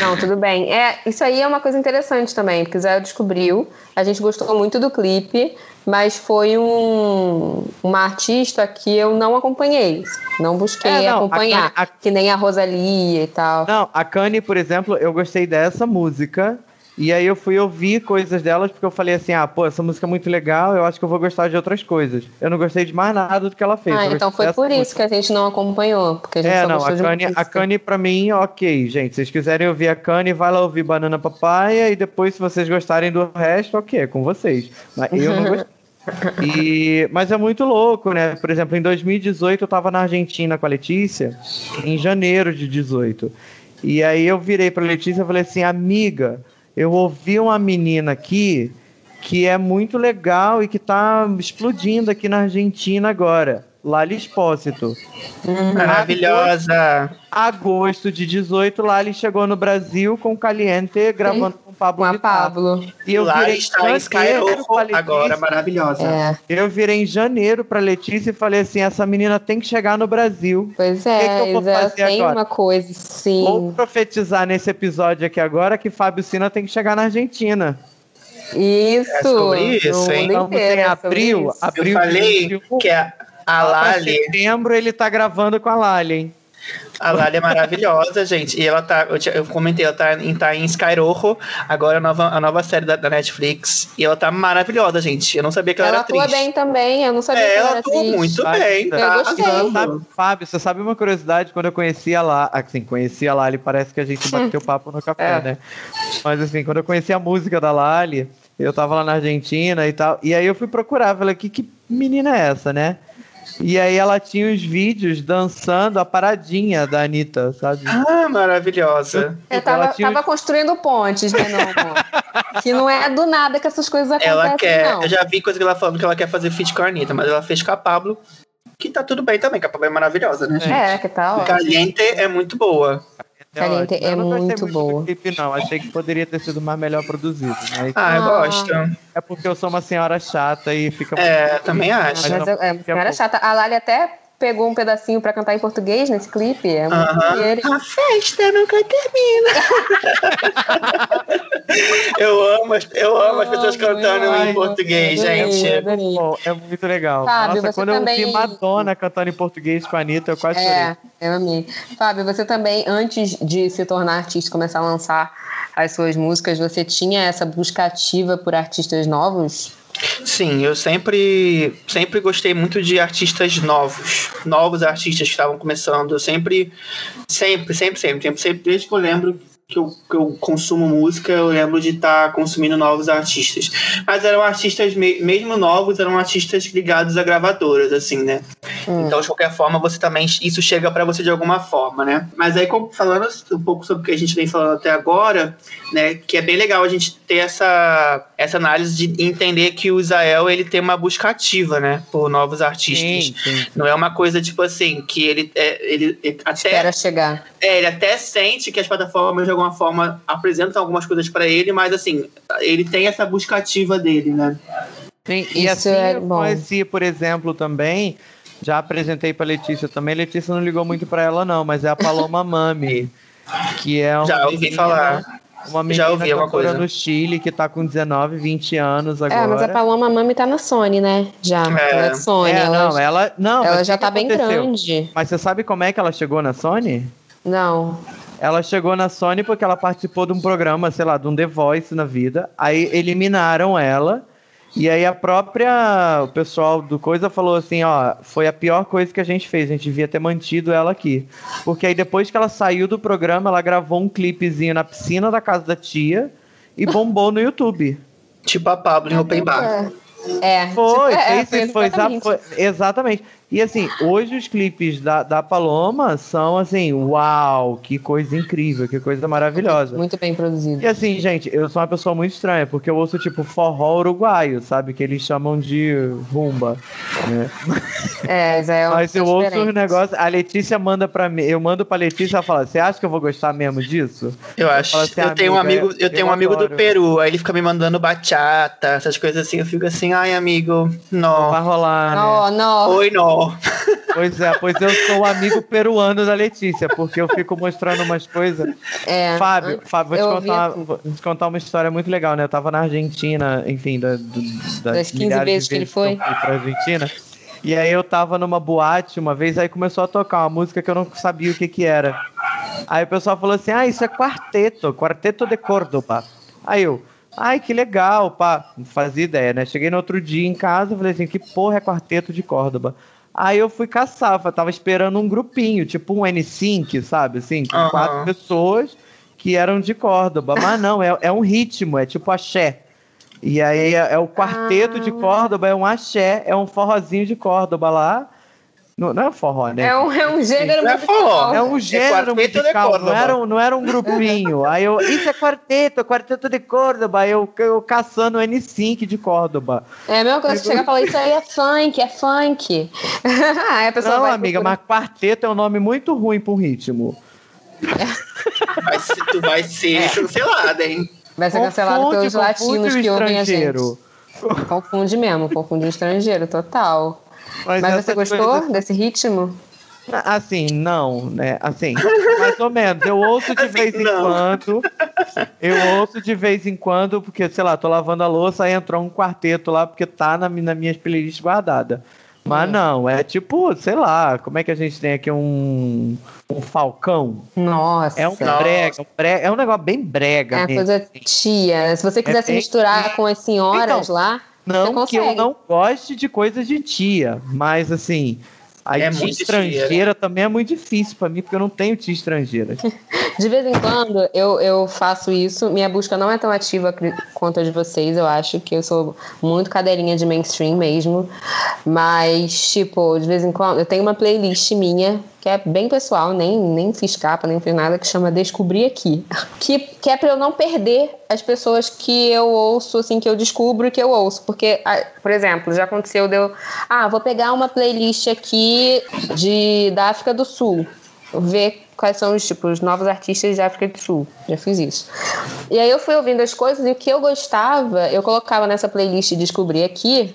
Não, tudo bem. É, isso aí é uma coisa interessante também, porque o Zé descobriu, a gente gostou muito do clipe, mas foi um, uma artista que eu não acompanhei. Não busquei é, não, acompanhar, a Kanye, a... que nem a Rosalia e tal. Não, a Kanye, por exemplo, eu gostei dessa música. E aí eu fui ouvir coisas delas porque eu falei assim, ah, pô, essa música é muito legal, eu acho que eu vou gostar de outras coisas. Eu não gostei de mais nada do que ela fez. Ah, então foi por isso que a gente não acompanhou, porque a gente É, não, a Kanye, a Kanye pra mim, ok, gente, se vocês quiserem ouvir a Kanye, vai lá ouvir Banana Papaya e depois se vocês gostarem do resto, ok, é com vocês. Mas eu não gostei. E, mas é muito louco, né? Por exemplo, em 2018 eu estava na Argentina com a Letícia, em janeiro de 18. E aí eu virei para Letícia e falei assim, amiga, eu ouvi uma menina aqui que é muito legal e que está explodindo aqui na Argentina agora. Lali Espósito. Hum, maravilhosa! Agosto de 18, Lali chegou no Brasil com Caliente, gravando Pablo Com a Pablo. E eu Lali virei está em agora, maravilhosa. É. Eu virei em janeiro pra Letícia e falei assim, essa menina tem que chegar no Brasil. Pois é, que, que eu vou fazer tem agora? uma coisa, sim. Vou profetizar nesse episódio aqui agora que Fábio Sina tem que chegar na Argentina. Isso. É sobre isso, hein? Então, em abril, abril. Eu falei que a, a Lali. Em setembro ele tá gravando com a Lali, hein? A Lali é maravilhosa, gente. E ela tá, eu, eu comentei, ela tá em, tá em Skyrojo, agora a nova, a nova série da, da, Netflix. E ela tá maravilhosa, gente. Eu não sabia que ela, ela era atriz. Ela atua bem também, eu não sabia é, que ela, ela atua atriz. muito bem. Tá? Eu gostei. Sabe, Fábio, você sabe uma curiosidade? Quando eu conhecia lá, assim, conhecia a Lali, parece que a gente bateu papo no café, é. né? Mas assim, quando eu conheci a música da Lali, eu tava lá na Argentina e tal, e aí eu fui procurar, falei, que, que menina é essa, né? E aí ela tinha os vídeos dançando a paradinha da Anitta, sabe? Ah, maravilhosa. Eu tava, tinha... tava construindo pontes, né, não, amor? que não é do nada que essas coisas acontecem, ela quer, não. Eu já vi coisa que ela falando que ela quer fazer feat com a Anitta, mas ela fez com a Pablo, que tá tudo bem também, que a Pablo é maravilhosa, né, gente? É, que tal? Tá Caliente é muito boa. Caliente é, é muito boa. Clipe, não, achei que poderia ter sido mais melhor produzido. Né? Ah, eu gosto. É porque eu sou uma senhora chata e fica. É, também acho. Mas eu, é uma senhora chata. A Lali até pegou um pedacinho para cantar em português nesse clipe. É muito uh -huh. ele... A festa nunca termina. eu amo, eu amo as pessoas cantando ai, em português, adorei, gente. Adorei. É muito legal. Fábio, Nossa, quando também... eu vi Madonna cantando em português com a Anitta, eu quase é, chorei. Eu amei. Fábio, você também, antes de se tornar artista, começar a lançar as suas músicas, você tinha essa busca ativa por artistas novos? Sim, eu sempre, sempre gostei muito de artistas novos, novos artistas que estavam começando. Eu sempre, sempre, sempre, sempre, sempre, desde que eu lembro que eu, que eu consumo música, eu lembro de estar tá consumindo novos artistas. Mas eram artistas, mesmo novos, eram artistas ligados a gravadoras, assim, né? Hum. Então, de qualquer forma, você também. Isso chega para você de alguma forma, né? Mas aí, falando um pouco sobre o que a gente vem falando até agora, né? Que é bem legal a gente ter essa, essa análise de entender que o Israel ele tem uma busca ativa, né? Por novos artistas. Sim, sim. Não é uma coisa tipo assim, que ele, é, ele, ele até. Espera chegar. É, ele até sente que as plataformas de alguma forma apresentam algumas coisas para ele, mas assim, ele tem essa busca ativa dele, né? Sim, e Isso assim é bom. conheci, por exemplo, também, já apresentei para Letícia também, Letícia não ligou muito para ela não, mas é a Paloma Mami, que é uma Já ouvi menina, falar. Uma menina Já ouvi uma coisa. no Chile que tá com 19, 20 anos agora. É, mas a Paloma Mami tá na Sony, né? Já. É. Ela é Sony. É, ela, não, ela, não, ela já tá bem grande. Mas você sabe como é que ela chegou na Sony? Não. Ela chegou na Sony porque ela participou de um programa, sei lá, de um The Voice na vida. Aí eliminaram ela. E aí a própria, o pessoal do Coisa falou assim, ó, foi a pior coisa que a gente fez, a gente devia ter mantido ela aqui. Porque aí depois que ela saiu do programa, ela gravou um clipezinho na piscina da casa da tia e bombou no YouTube. Tipo a Pablo em Open Bar. É. Foi, tipo, é, foi, foi, exatamente. foi, exatamente. E assim, hoje os clipes da, da Paloma são assim, uau, que coisa incrível, que coisa maravilhosa. Muito bem produzido. E assim, gente, eu sou uma pessoa muito estranha, porque eu ouço tipo forró uruguaio, sabe? Que eles chamam de rumba. Né? É, já é Mas eu ouço os negócios. A Letícia manda pra mim, eu mando pra Letícia e fala: Você acha que eu vou gostar mesmo disso? Eu acho. Eu, assim, eu tenho um amigo, eu tenho um amigo do Peru, aí ele fica me mandando bachata, essas coisas assim, eu fico assim, ai, amigo, não. Vai rolar. Não, né? não. Oi, não. Pois é, pois eu sou o amigo peruano da Letícia, porque eu fico mostrando umas coisas. É, Fábio, Fábio vou, te contar, vou te contar uma história muito legal, né? Eu tava na Argentina, enfim, da, do, das, das 15 vezes que ele foi. Que eu fui pra Argentina. E aí eu tava numa boate uma vez, aí começou a tocar uma música que eu não sabia o que que era. Aí o pessoal falou assim, ah, isso é quarteto, quarteto de Córdoba. Aí eu, ai, que legal, pá, não fazia ideia, né? Cheguei no outro dia em casa, falei assim, que porra é quarteto de Córdoba? Aí eu fui caçar, tava esperando um grupinho, tipo um N5, sabe, assim, com uhum. quatro pessoas que eram de Córdoba. Mas não, é, é um ritmo, é tipo axé. E aí é, é o quarteto ah. de Córdoba, é um axé, é um forrozinho de Córdoba lá. Não, não é forró, né? É um, é um gênero não musical. É, um é gênero é musical, não era, um, não era um grupinho. Aí eu, isso é quarteto, quarteto de Córdoba. Eu, eu caçando N5 de Córdoba. É a mesma coisa que chegar e falar, isso aí é funk, é funk. aí a pessoa não, amiga, procurar. mas quarteto é um nome muito ruim para um ritmo. Mas tu vai ser cancelada, hein? Vai ser cancelado pelos latinos que ouvem a gente. Confunde mesmo, confunde o estrangeiro, total. Mas, Mas você gostou desse ritmo? Assim, não, né? Assim, mais ou menos. Eu ouço de assim, vez em não. quando. Eu ouço de vez em quando, porque, sei lá, tô lavando a louça, aí entrou um quarteto lá, porque tá na, na minha playlist guardada. Mas não, é tipo, sei lá, como é que a gente tem aqui um, um falcão? Nossa. É um brega, um brega, é um negócio bem brega. É uma coisa assim. tia. Se você quiser é se misturar com as senhoras então, lá, não que eu não goste de coisas de tia, mas assim, a é tia estrangeira também é muito difícil para mim, porque eu não tenho tia estrangeira. De vez em quando eu, eu faço isso. Minha busca não é tão ativa quanto a de vocês. Eu acho que eu sou muito cadeirinha de mainstream mesmo. Mas, tipo, de vez em quando eu tenho uma playlist minha que é bem pessoal, nem, nem fiz capa, nem fiz nada, que chama Descobrir Aqui. Que, que é para eu não perder as pessoas que eu ouço, assim, que eu descubro e que eu ouço. Porque, por exemplo, já aconteceu de eu. Ah, vou pegar uma playlist aqui de, da África do Sul. Ver quais são os tipos novos artistas da África do Sul. Já fiz isso. E aí eu fui ouvindo as coisas e o que eu gostava, eu colocava nessa playlist Descobrir Aqui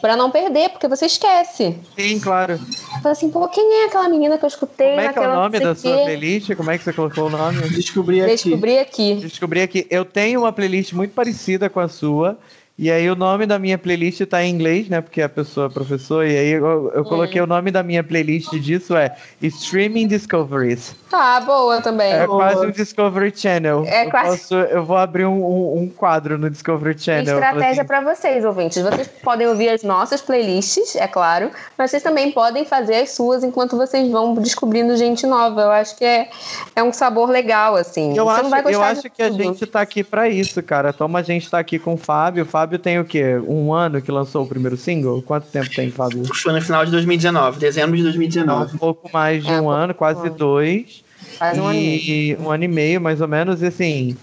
para não perder, porque você esquece. Sim, claro. Fala assim, pô, quem é aquela menina que eu escutei Como é que é o nome da sua playlist? Como é que você colocou o nome? Descobri aqui. Descobri aqui. Descobri aqui. Eu tenho uma playlist muito parecida com a sua. E aí o nome da minha playlist está em inglês, né? Porque a pessoa é professora. E aí eu, eu coloquei hum. o nome da minha playlist disso é Streaming Discoveries. Ah, boa também. É boa. quase um Discovery Channel. É eu, quase... Posso, eu vou abrir um, um, um, quadro no Discovery Channel. Estratégia assim. para vocês, ouvintes. Vocês podem ouvir as nossas playlists, é claro, mas vocês também podem fazer as suas enquanto vocês vão descobrindo gente nova. Eu acho que é, é um sabor legal, assim. Eu Você acho, eu acho que a gente tá aqui para isso, cara. Como a gente tá aqui com o Fábio, o Fábio tem o quê? Um ano que lançou o primeiro single? Quanto tempo tem, Fábio? Foi no final de 2019, dezembro de 2019. Um pouco mais de é, um ano, quase dois. Faz um ano e meio. Um ano e meio, mais ou menos, e assim.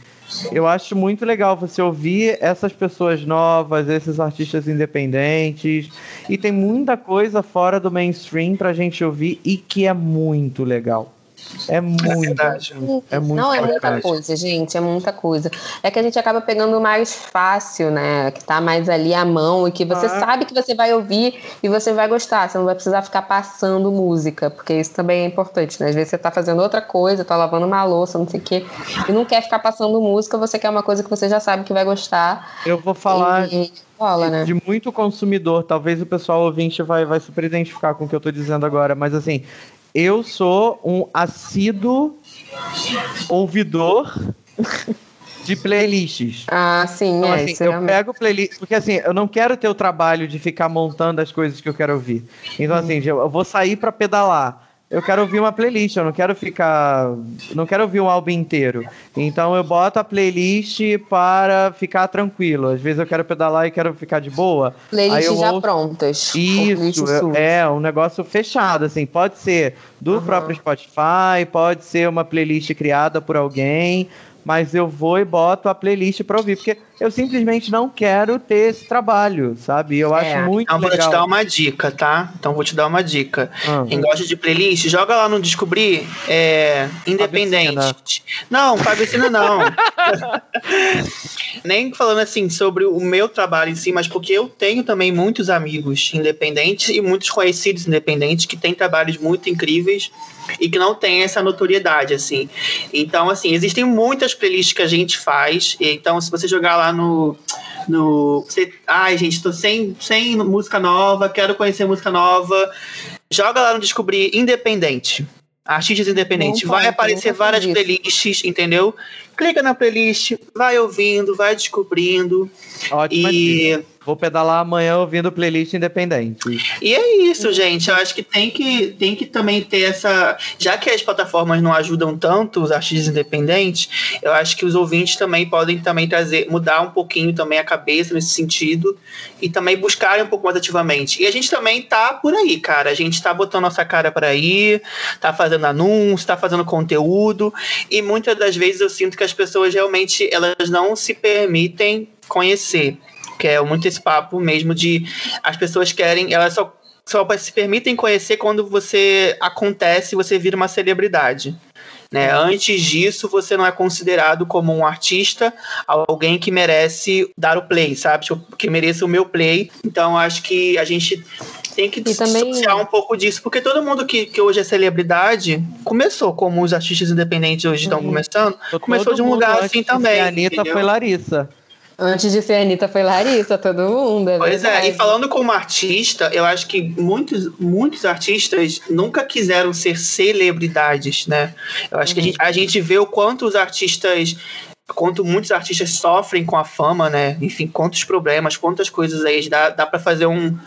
Eu acho muito legal você ouvir essas pessoas novas, esses artistas independentes. E tem muita coisa fora do mainstream pra gente ouvir e que é muito legal. É, é muito. É, é muito Não, é muita coisa, gente. É muita coisa. É que a gente acaba pegando o mais fácil, né? Que tá mais ali à mão e que você ah. sabe que você vai ouvir e você vai gostar. Você não vai precisar ficar passando música, porque isso também é importante, né? Às vezes você tá fazendo outra coisa, tá lavando uma louça, não sei o quê, e não quer ficar passando música, você quer uma coisa que você já sabe que vai gostar. Eu vou falar. E... Fala, né? de muito consumidor, talvez o pessoal ouvinte vai, vai super identificar com o que eu tô dizendo agora, mas assim, eu sou um assíduo ouvidor de playlists. Ah, sim, então, é. Assim, eu realmente... pego playlist, porque assim, eu não quero ter o trabalho de ficar montando as coisas que eu quero ouvir. Então, assim, eu vou sair para pedalar eu quero ouvir uma playlist, eu não quero ficar. Não quero ouvir um álbum inteiro. Então eu boto a playlist para ficar tranquilo. Às vezes eu quero pedalar e quero ficar de boa. Playlists já ouço... prontas. Isso, é, um negócio fechado, assim. Pode ser do uhum. próprio Spotify, pode ser uma playlist criada por alguém, mas eu vou e boto a playlist para ouvir. Porque eu simplesmente não quero ter esse trabalho, sabe? Eu acho É, muito Então vou legal. te dar uma dica, tá? Então vou te dar uma dica. Ah. Quem gosta de playlist, joga lá no Descobrir é, Independente. Fabicina. Não, Fabicina não. Nem falando assim sobre o meu trabalho em si, mas porque eu tenho também muitos amigos independentes e muitos conhecidos independentes que têm trabalhos muito incríveis e que não têm essa notoriedade, assim. Então, assim, existem muitas playlists que a gente faz. Então, se você jogar lá no. no você, Ai, gente, tô sem, sem música nova, quero conhecer música nova. Joga lá no Descobrir Independente. Artistas independentes. Vai ponto, aparecer várias isso. playlists, entendeu? Clica na playlist, vai ouvindo, vai descobrindo. Ótima E, dica. Vou pedalar amanhã ouvindo playlist independente. e é isso, gente. Eu acho que tem, que tem que também ter essa. Já que as plataformas não ajudam tanto os artistas independentes, eu acho que os ouvintes também podem também trazer, mudar um pouquinho também a cabeça nesse sentido e também buscarem um pouco mais ativamente. E a gente também tá por aí, cara. A gente tá botando nossa cara por aí, tá fazendo anúncio, tá fazendo conteúdo. E muitas das vezes eu sinto que as pessoas realmente elas não se permitem conhecer. Que é muito esse papo mesmo de as pessoas querem, elas só, só se permitem conhecer quando você acontece, você vira uma celebridade. Né? Antes disso, você não é considerado como um artista, alguém que merece dar o play, sabe? Tipo, Que mereça o meu play. Então, acho que a gente tem que dissociar um pouco disso, porque todo mundo que, que hoje é celebridade começou, como os artistas independentes hoje estão começando, começou Todo de um lugar assim também. A Anitta entendeu? foi Larissa. Antes de ser a Anitta, foi Larissa, todo mundo. É Pois é, verdade. e falando como artista, eu acho que muitos, muitos artistas nunca quiseram ser celebridades, né? Eu acho que a gente, a gente vê o quanto os artistas. Quanto muitos artistas sofrem com a fama, né? Enfim, quantos problemas, quantas coisas aí. Dá, dá para fazer um,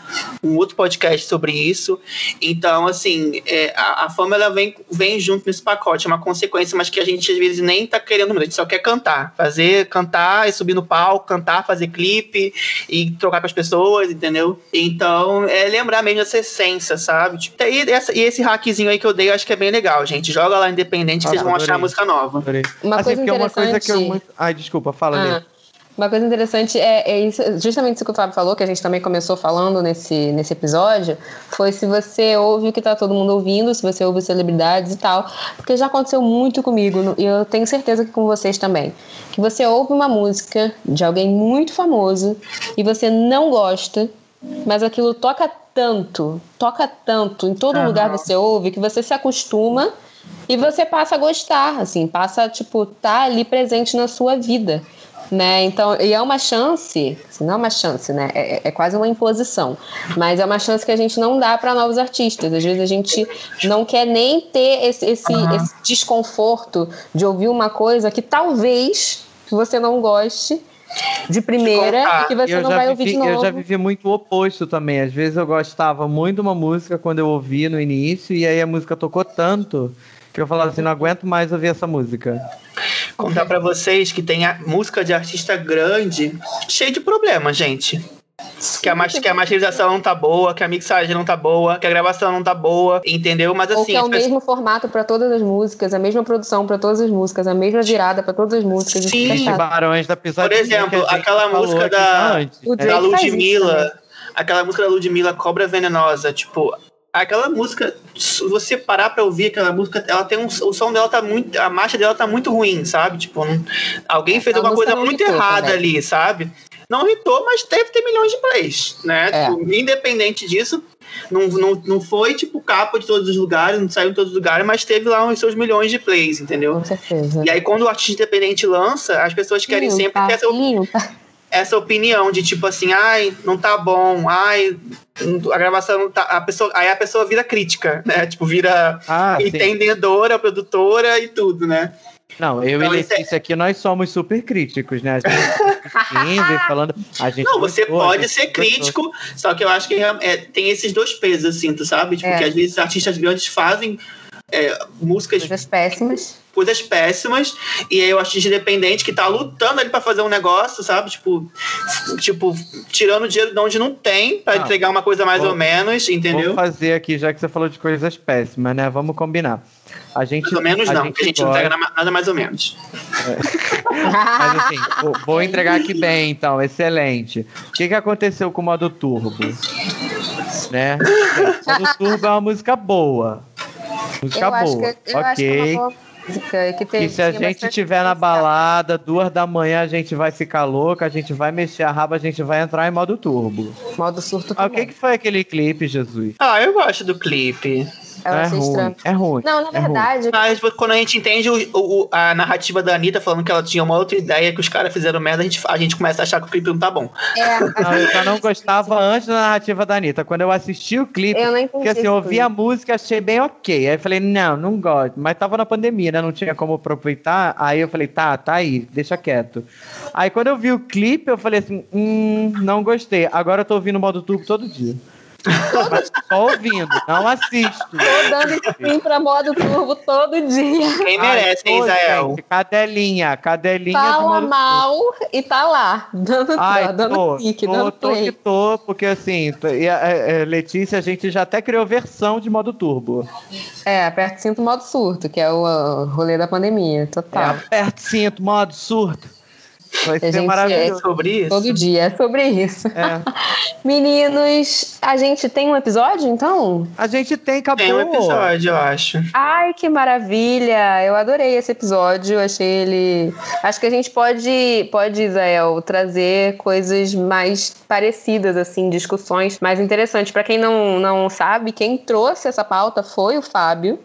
um outro podcast sobre isso. Então, assim, é, a, a fama ela vem, vem junto nesse pacote, é uma consequência, mas que a gente às vezes nem tá querendo muito, a gente só quer cantar. Fazer, cantar e subir no palco, cantar, fazer clipe e trocar com as pessoas, entendeu? Então, é lembrar mesmo essa essência, sabe? Tipo, e, essa- e esse hackzinho aí que eu dei, eu acho que é bem legal, gente. Joga lá independente que Ah, vocês vão adorei. achar música nova. Adorei. Uma assim, coisa porque é uma coisa que eu interessante- muito. Ai, desculpa, fala Ah, ali. uma coisa interessante é, é isso, justamente isso que o Fábio falou, que a gente também começou falando nesse, nesse episódio, foi se você ouve o que tá todo mundo ouvindo, se você ouve celebridades e tal, porque já aconteceu muito comigo, e eu tenho certeza que com vocês também, que você ouve uma música de alguém muito famoso e você não gosta, mas aquilo toca tanto, toca tanto, em todo Aham. lugar você ouve, que você se acostuma e você passa a gostar, assim, passa, tipo, tá ali presente na sua vida, né? Então, e é uma chance, assim, não é uma chance, né? É, é quase uma imposição, mas é uma chance que a gente não dá para novos artistas. Às vezes a gente não quer nem ter esse, esse, Aham. esse desconforto de ouvir uma coisa que talvez você não goste de primeira contar. e que você não vai ouvir vivi, de novo. Eu já vivi muito o oposto também. Às vezes eu gostava muito de uma música quando eu ouvi no início, e aí a música tocou tanto que eu falava assim, não aguento mais ouvir essa música. Contar pra vocês que tem a música de artista grande cheio de problemas, gente. Que a, que a masterização não tá boa, que a mixagem não tá boa, que a gravação não tá boa, entendeu? Mas Ou assim, que é o pessoas- mesmo formato para todas as músicas, a mesma produção para todas as músicas, a mesma virada para todas as músicas. isso Sim. Barões da Pisadinha. Por exemplo, aquela música da- né? Da Ludmilla, aquela música da Ludmilla, Cobra Venenosa, tipo, aquela música, se você parar pra ouvir aquela música, ela tem um, o som dela tá muito, a marcha dela tá muito ruim, sabe? Tipo, alguém fez alguma coisa muito hitou errada também. ali, sabe? Não irritou, mas deve ter milhões de plays, né? É. Tipo, independente disso, não, não, não foi tipo capa de todos os lugares, não saiu em todos os lugares, mas teve lá os seus milhões de plays, entendeu? Com certeza. E aí, quando o artista independente lança, as pessoas querem Limpa, sempre ter essa, limpa. Essa opinião de tipo assim, ai, não tá bom, ai, a gravação não tá. A pessoa, aí a pessoa vira crítica, né? Tipo, vira Ah, sim. entendedora, produtora e tudo, né? Não, eu Então, e é- Letícia aqui, nós somos super críticos, né? A gente e falando. A gente Não, você gostou, pode gente ser gostou. crítico, só que eu acho que é, tem esses dois pesos, assim, tu sabe? Tipo, É. que às vezes artistas grandes fazem é, músicas Coisas péssimas. Coisas péssimas, e aí o artista independente que tá lutando ali pra fazer um negócio, sabe? Tipo, tipo tirando dinheiro de onde não tem, pra Não. entregar uma coisa mais Vou- ou menos, entendeu? Vamos fazer aqui, já que você falou de coisas péssimas, né? Vamos combinar. A gente, Mais ou menos a não, gente porque a gente não entrega na- nada mais ou menos. Mas assim, vou, vou entregar aqui bem, então, excelente. O que, que aconteceu com o modo turbo? Né? O modo turbo é uma música boa. Música eu acho boa. que, eu acho que é ok. Música. Que tem, E se a gente tiver na balada, duas da manhã, a gente vai ficar louca, a gente vai mexer a raba, a gente vai entrar em modo turbo. Modo surto Ah, o que, que foi aquele clipe, Jesus? Ah, eu gosto do clipe. Eu é ruim, estranho. é ruim. Não, na é ruim. verdade, Mas quando a gente entende o- o- a narrativa da Anitta falando que ela tinha uma outra ideia que os caras fizeram merda, a gente, a gente começa a achar que o clipe não tá bom. é, Não, eu já não gostava antes da narrativa da Anitta. Quando eu assisti o clipe, eu não entendi. porque assim, eu ouvi a música, achei bem ok. Aí eu falei, não, não gosto. Mas tava na pandemia, né? Não tinha como aproveitar. Aí eu falei, tá, tá aí, deixa quieto. Aí quando eu vi o clipe, eu falei assim, hum, não gostei. Agora eu tô ouvindo o modo turbo todo dia. Só ouvindo, não assisto. Tô dando stream pra modo turbo todo dia. Quem merece, hein, pô, Israel? gente, Cadelinha, cadelinha Fala modo mal e tá lá, dando, Ai, dando tô, clique, tô, dando tô que play. tô, porque assim, tô- e a- é, é, Letícia, a gente já até criou versão de modo turbo. É, aperta cinto modo surto, que é o uh, rolê da pandemia, É, total. aperta cinto, modo surto. Vai ser gente É maravilhoso. sobre isso? Todo dia, é sobre isso. É. Meninos, a gente tem um episódio, então? A gente tem, acabou. Tem um episódio, eu acho. Ai, que maravilha! Eu adorei esse episódio, achei ele. Acho que a gente pode, pode, Isael, trazer coisas mais parecidas, assim, discussões mais interessantes. Para quem não, não sabe, quem trouxe essa pauta foi o Fábio.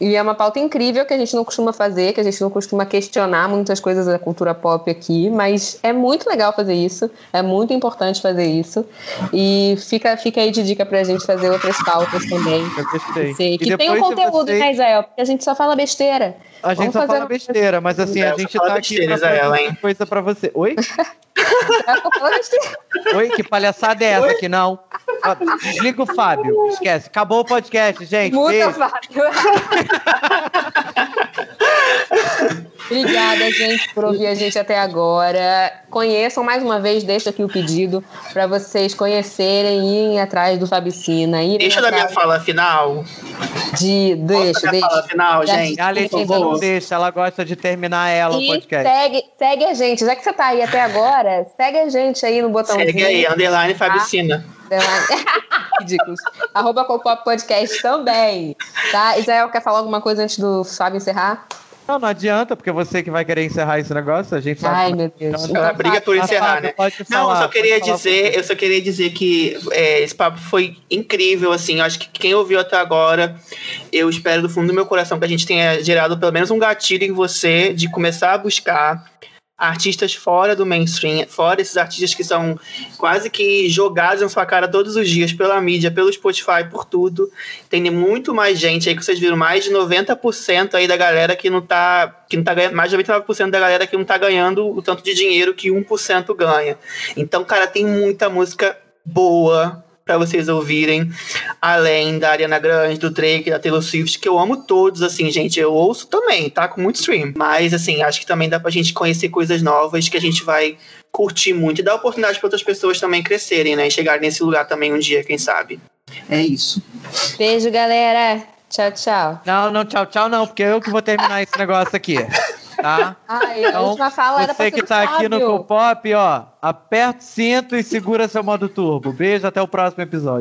E é uma pauta incrível que a gente não costuma fazer, que a gente não costuma questionar muitas coisas da cultura pop aqui, mas é muito legal fazer isso, é muito importante fazer isso. E fica, fica aí de dica pra gente fazer outras pautas também. Eu gostei. Sei, que tem um conteúdo, vocês- né, Israel? Porque a gente só fala besteira. A gente Vamos só fazer fala uma- besteira, mas assim, É, a só gente tá aqui besteira, pra Isael, fazer hein? coisa pra você. Oi? Oi? Que palhaçada é essa aqui, não? Desliga o Fábio. Esquece. Acabou o podcast, gente. Muda. Fábio. Obrigada, gente, por ouvir a gente até agora. Conheçam mais uma vez, deixo aqui o pedido para vocês conhecerem e irem atrás do Fabicina. Deixa dar minha fala final. de. Deixa, minha fala deixa. final, Já- gente? A Letícia não deixa, ela gosta de terminar ela o E podcast. segue, segue a gente. Já que você tá aí até agora, segue a gente aí no botãozinho. Segue aí, underline Fabicina. Ridículos. Arroba Copop Podcast também. Tá? Israel, quer falar alguma coisa antes do Fábio encerrar? Não, não adianta, porque você que vai querer encerrar esse negócio, a gente sabe. Ai, é meu Deus. que Ela Então, briga por Ah, encerrar, né? pode Não, falar, eu só queria falar dizer, eu só queria dizer que é, esse papo foi incrível, assim. Eu acho que quem ouviu até agora, eu espero do fundo do meu coração que a gente tenha gerado pelo menos um gatilho em você de começar a buscar artistas fora do mainstream, fora esses artistas que são quase que jogados na sua cara todos os dias pela mídia, pelo Spotify, por tudo. Tem muito mais gente aí que vocês viram, mais de 90% aí da galera que não tá, que não tá ganhando, mais de 99% da galera que não tá ganhando o tanto de dinheiro que 1% ganha. Então, cara, tem muita música boa pra vocês ouvirem, além da Ariana Grande, do Drake, da Taylor Swift, que eu amo todos, assim, gente, eu ouço também, tá? Com muito stream. Mas, assim, acho que também dá pra gente conhecer coisas novas que a gente vai curtir muito e dar oportunidade pra outras pessoas também crescerem, né? E chegarem nesse lugar também um dia, quem sabe. É isso. Beijo, galera. Tchau, tchau. Não, não, tchau, tchau, não, porque eu que vou terminar esse negócio aqui. Tá? Ai, a Então, última fala era Você que tá aqui no. Copop, ó, aperta o cinto e segura seu modo turbo. Beijo, até o próximo episódio.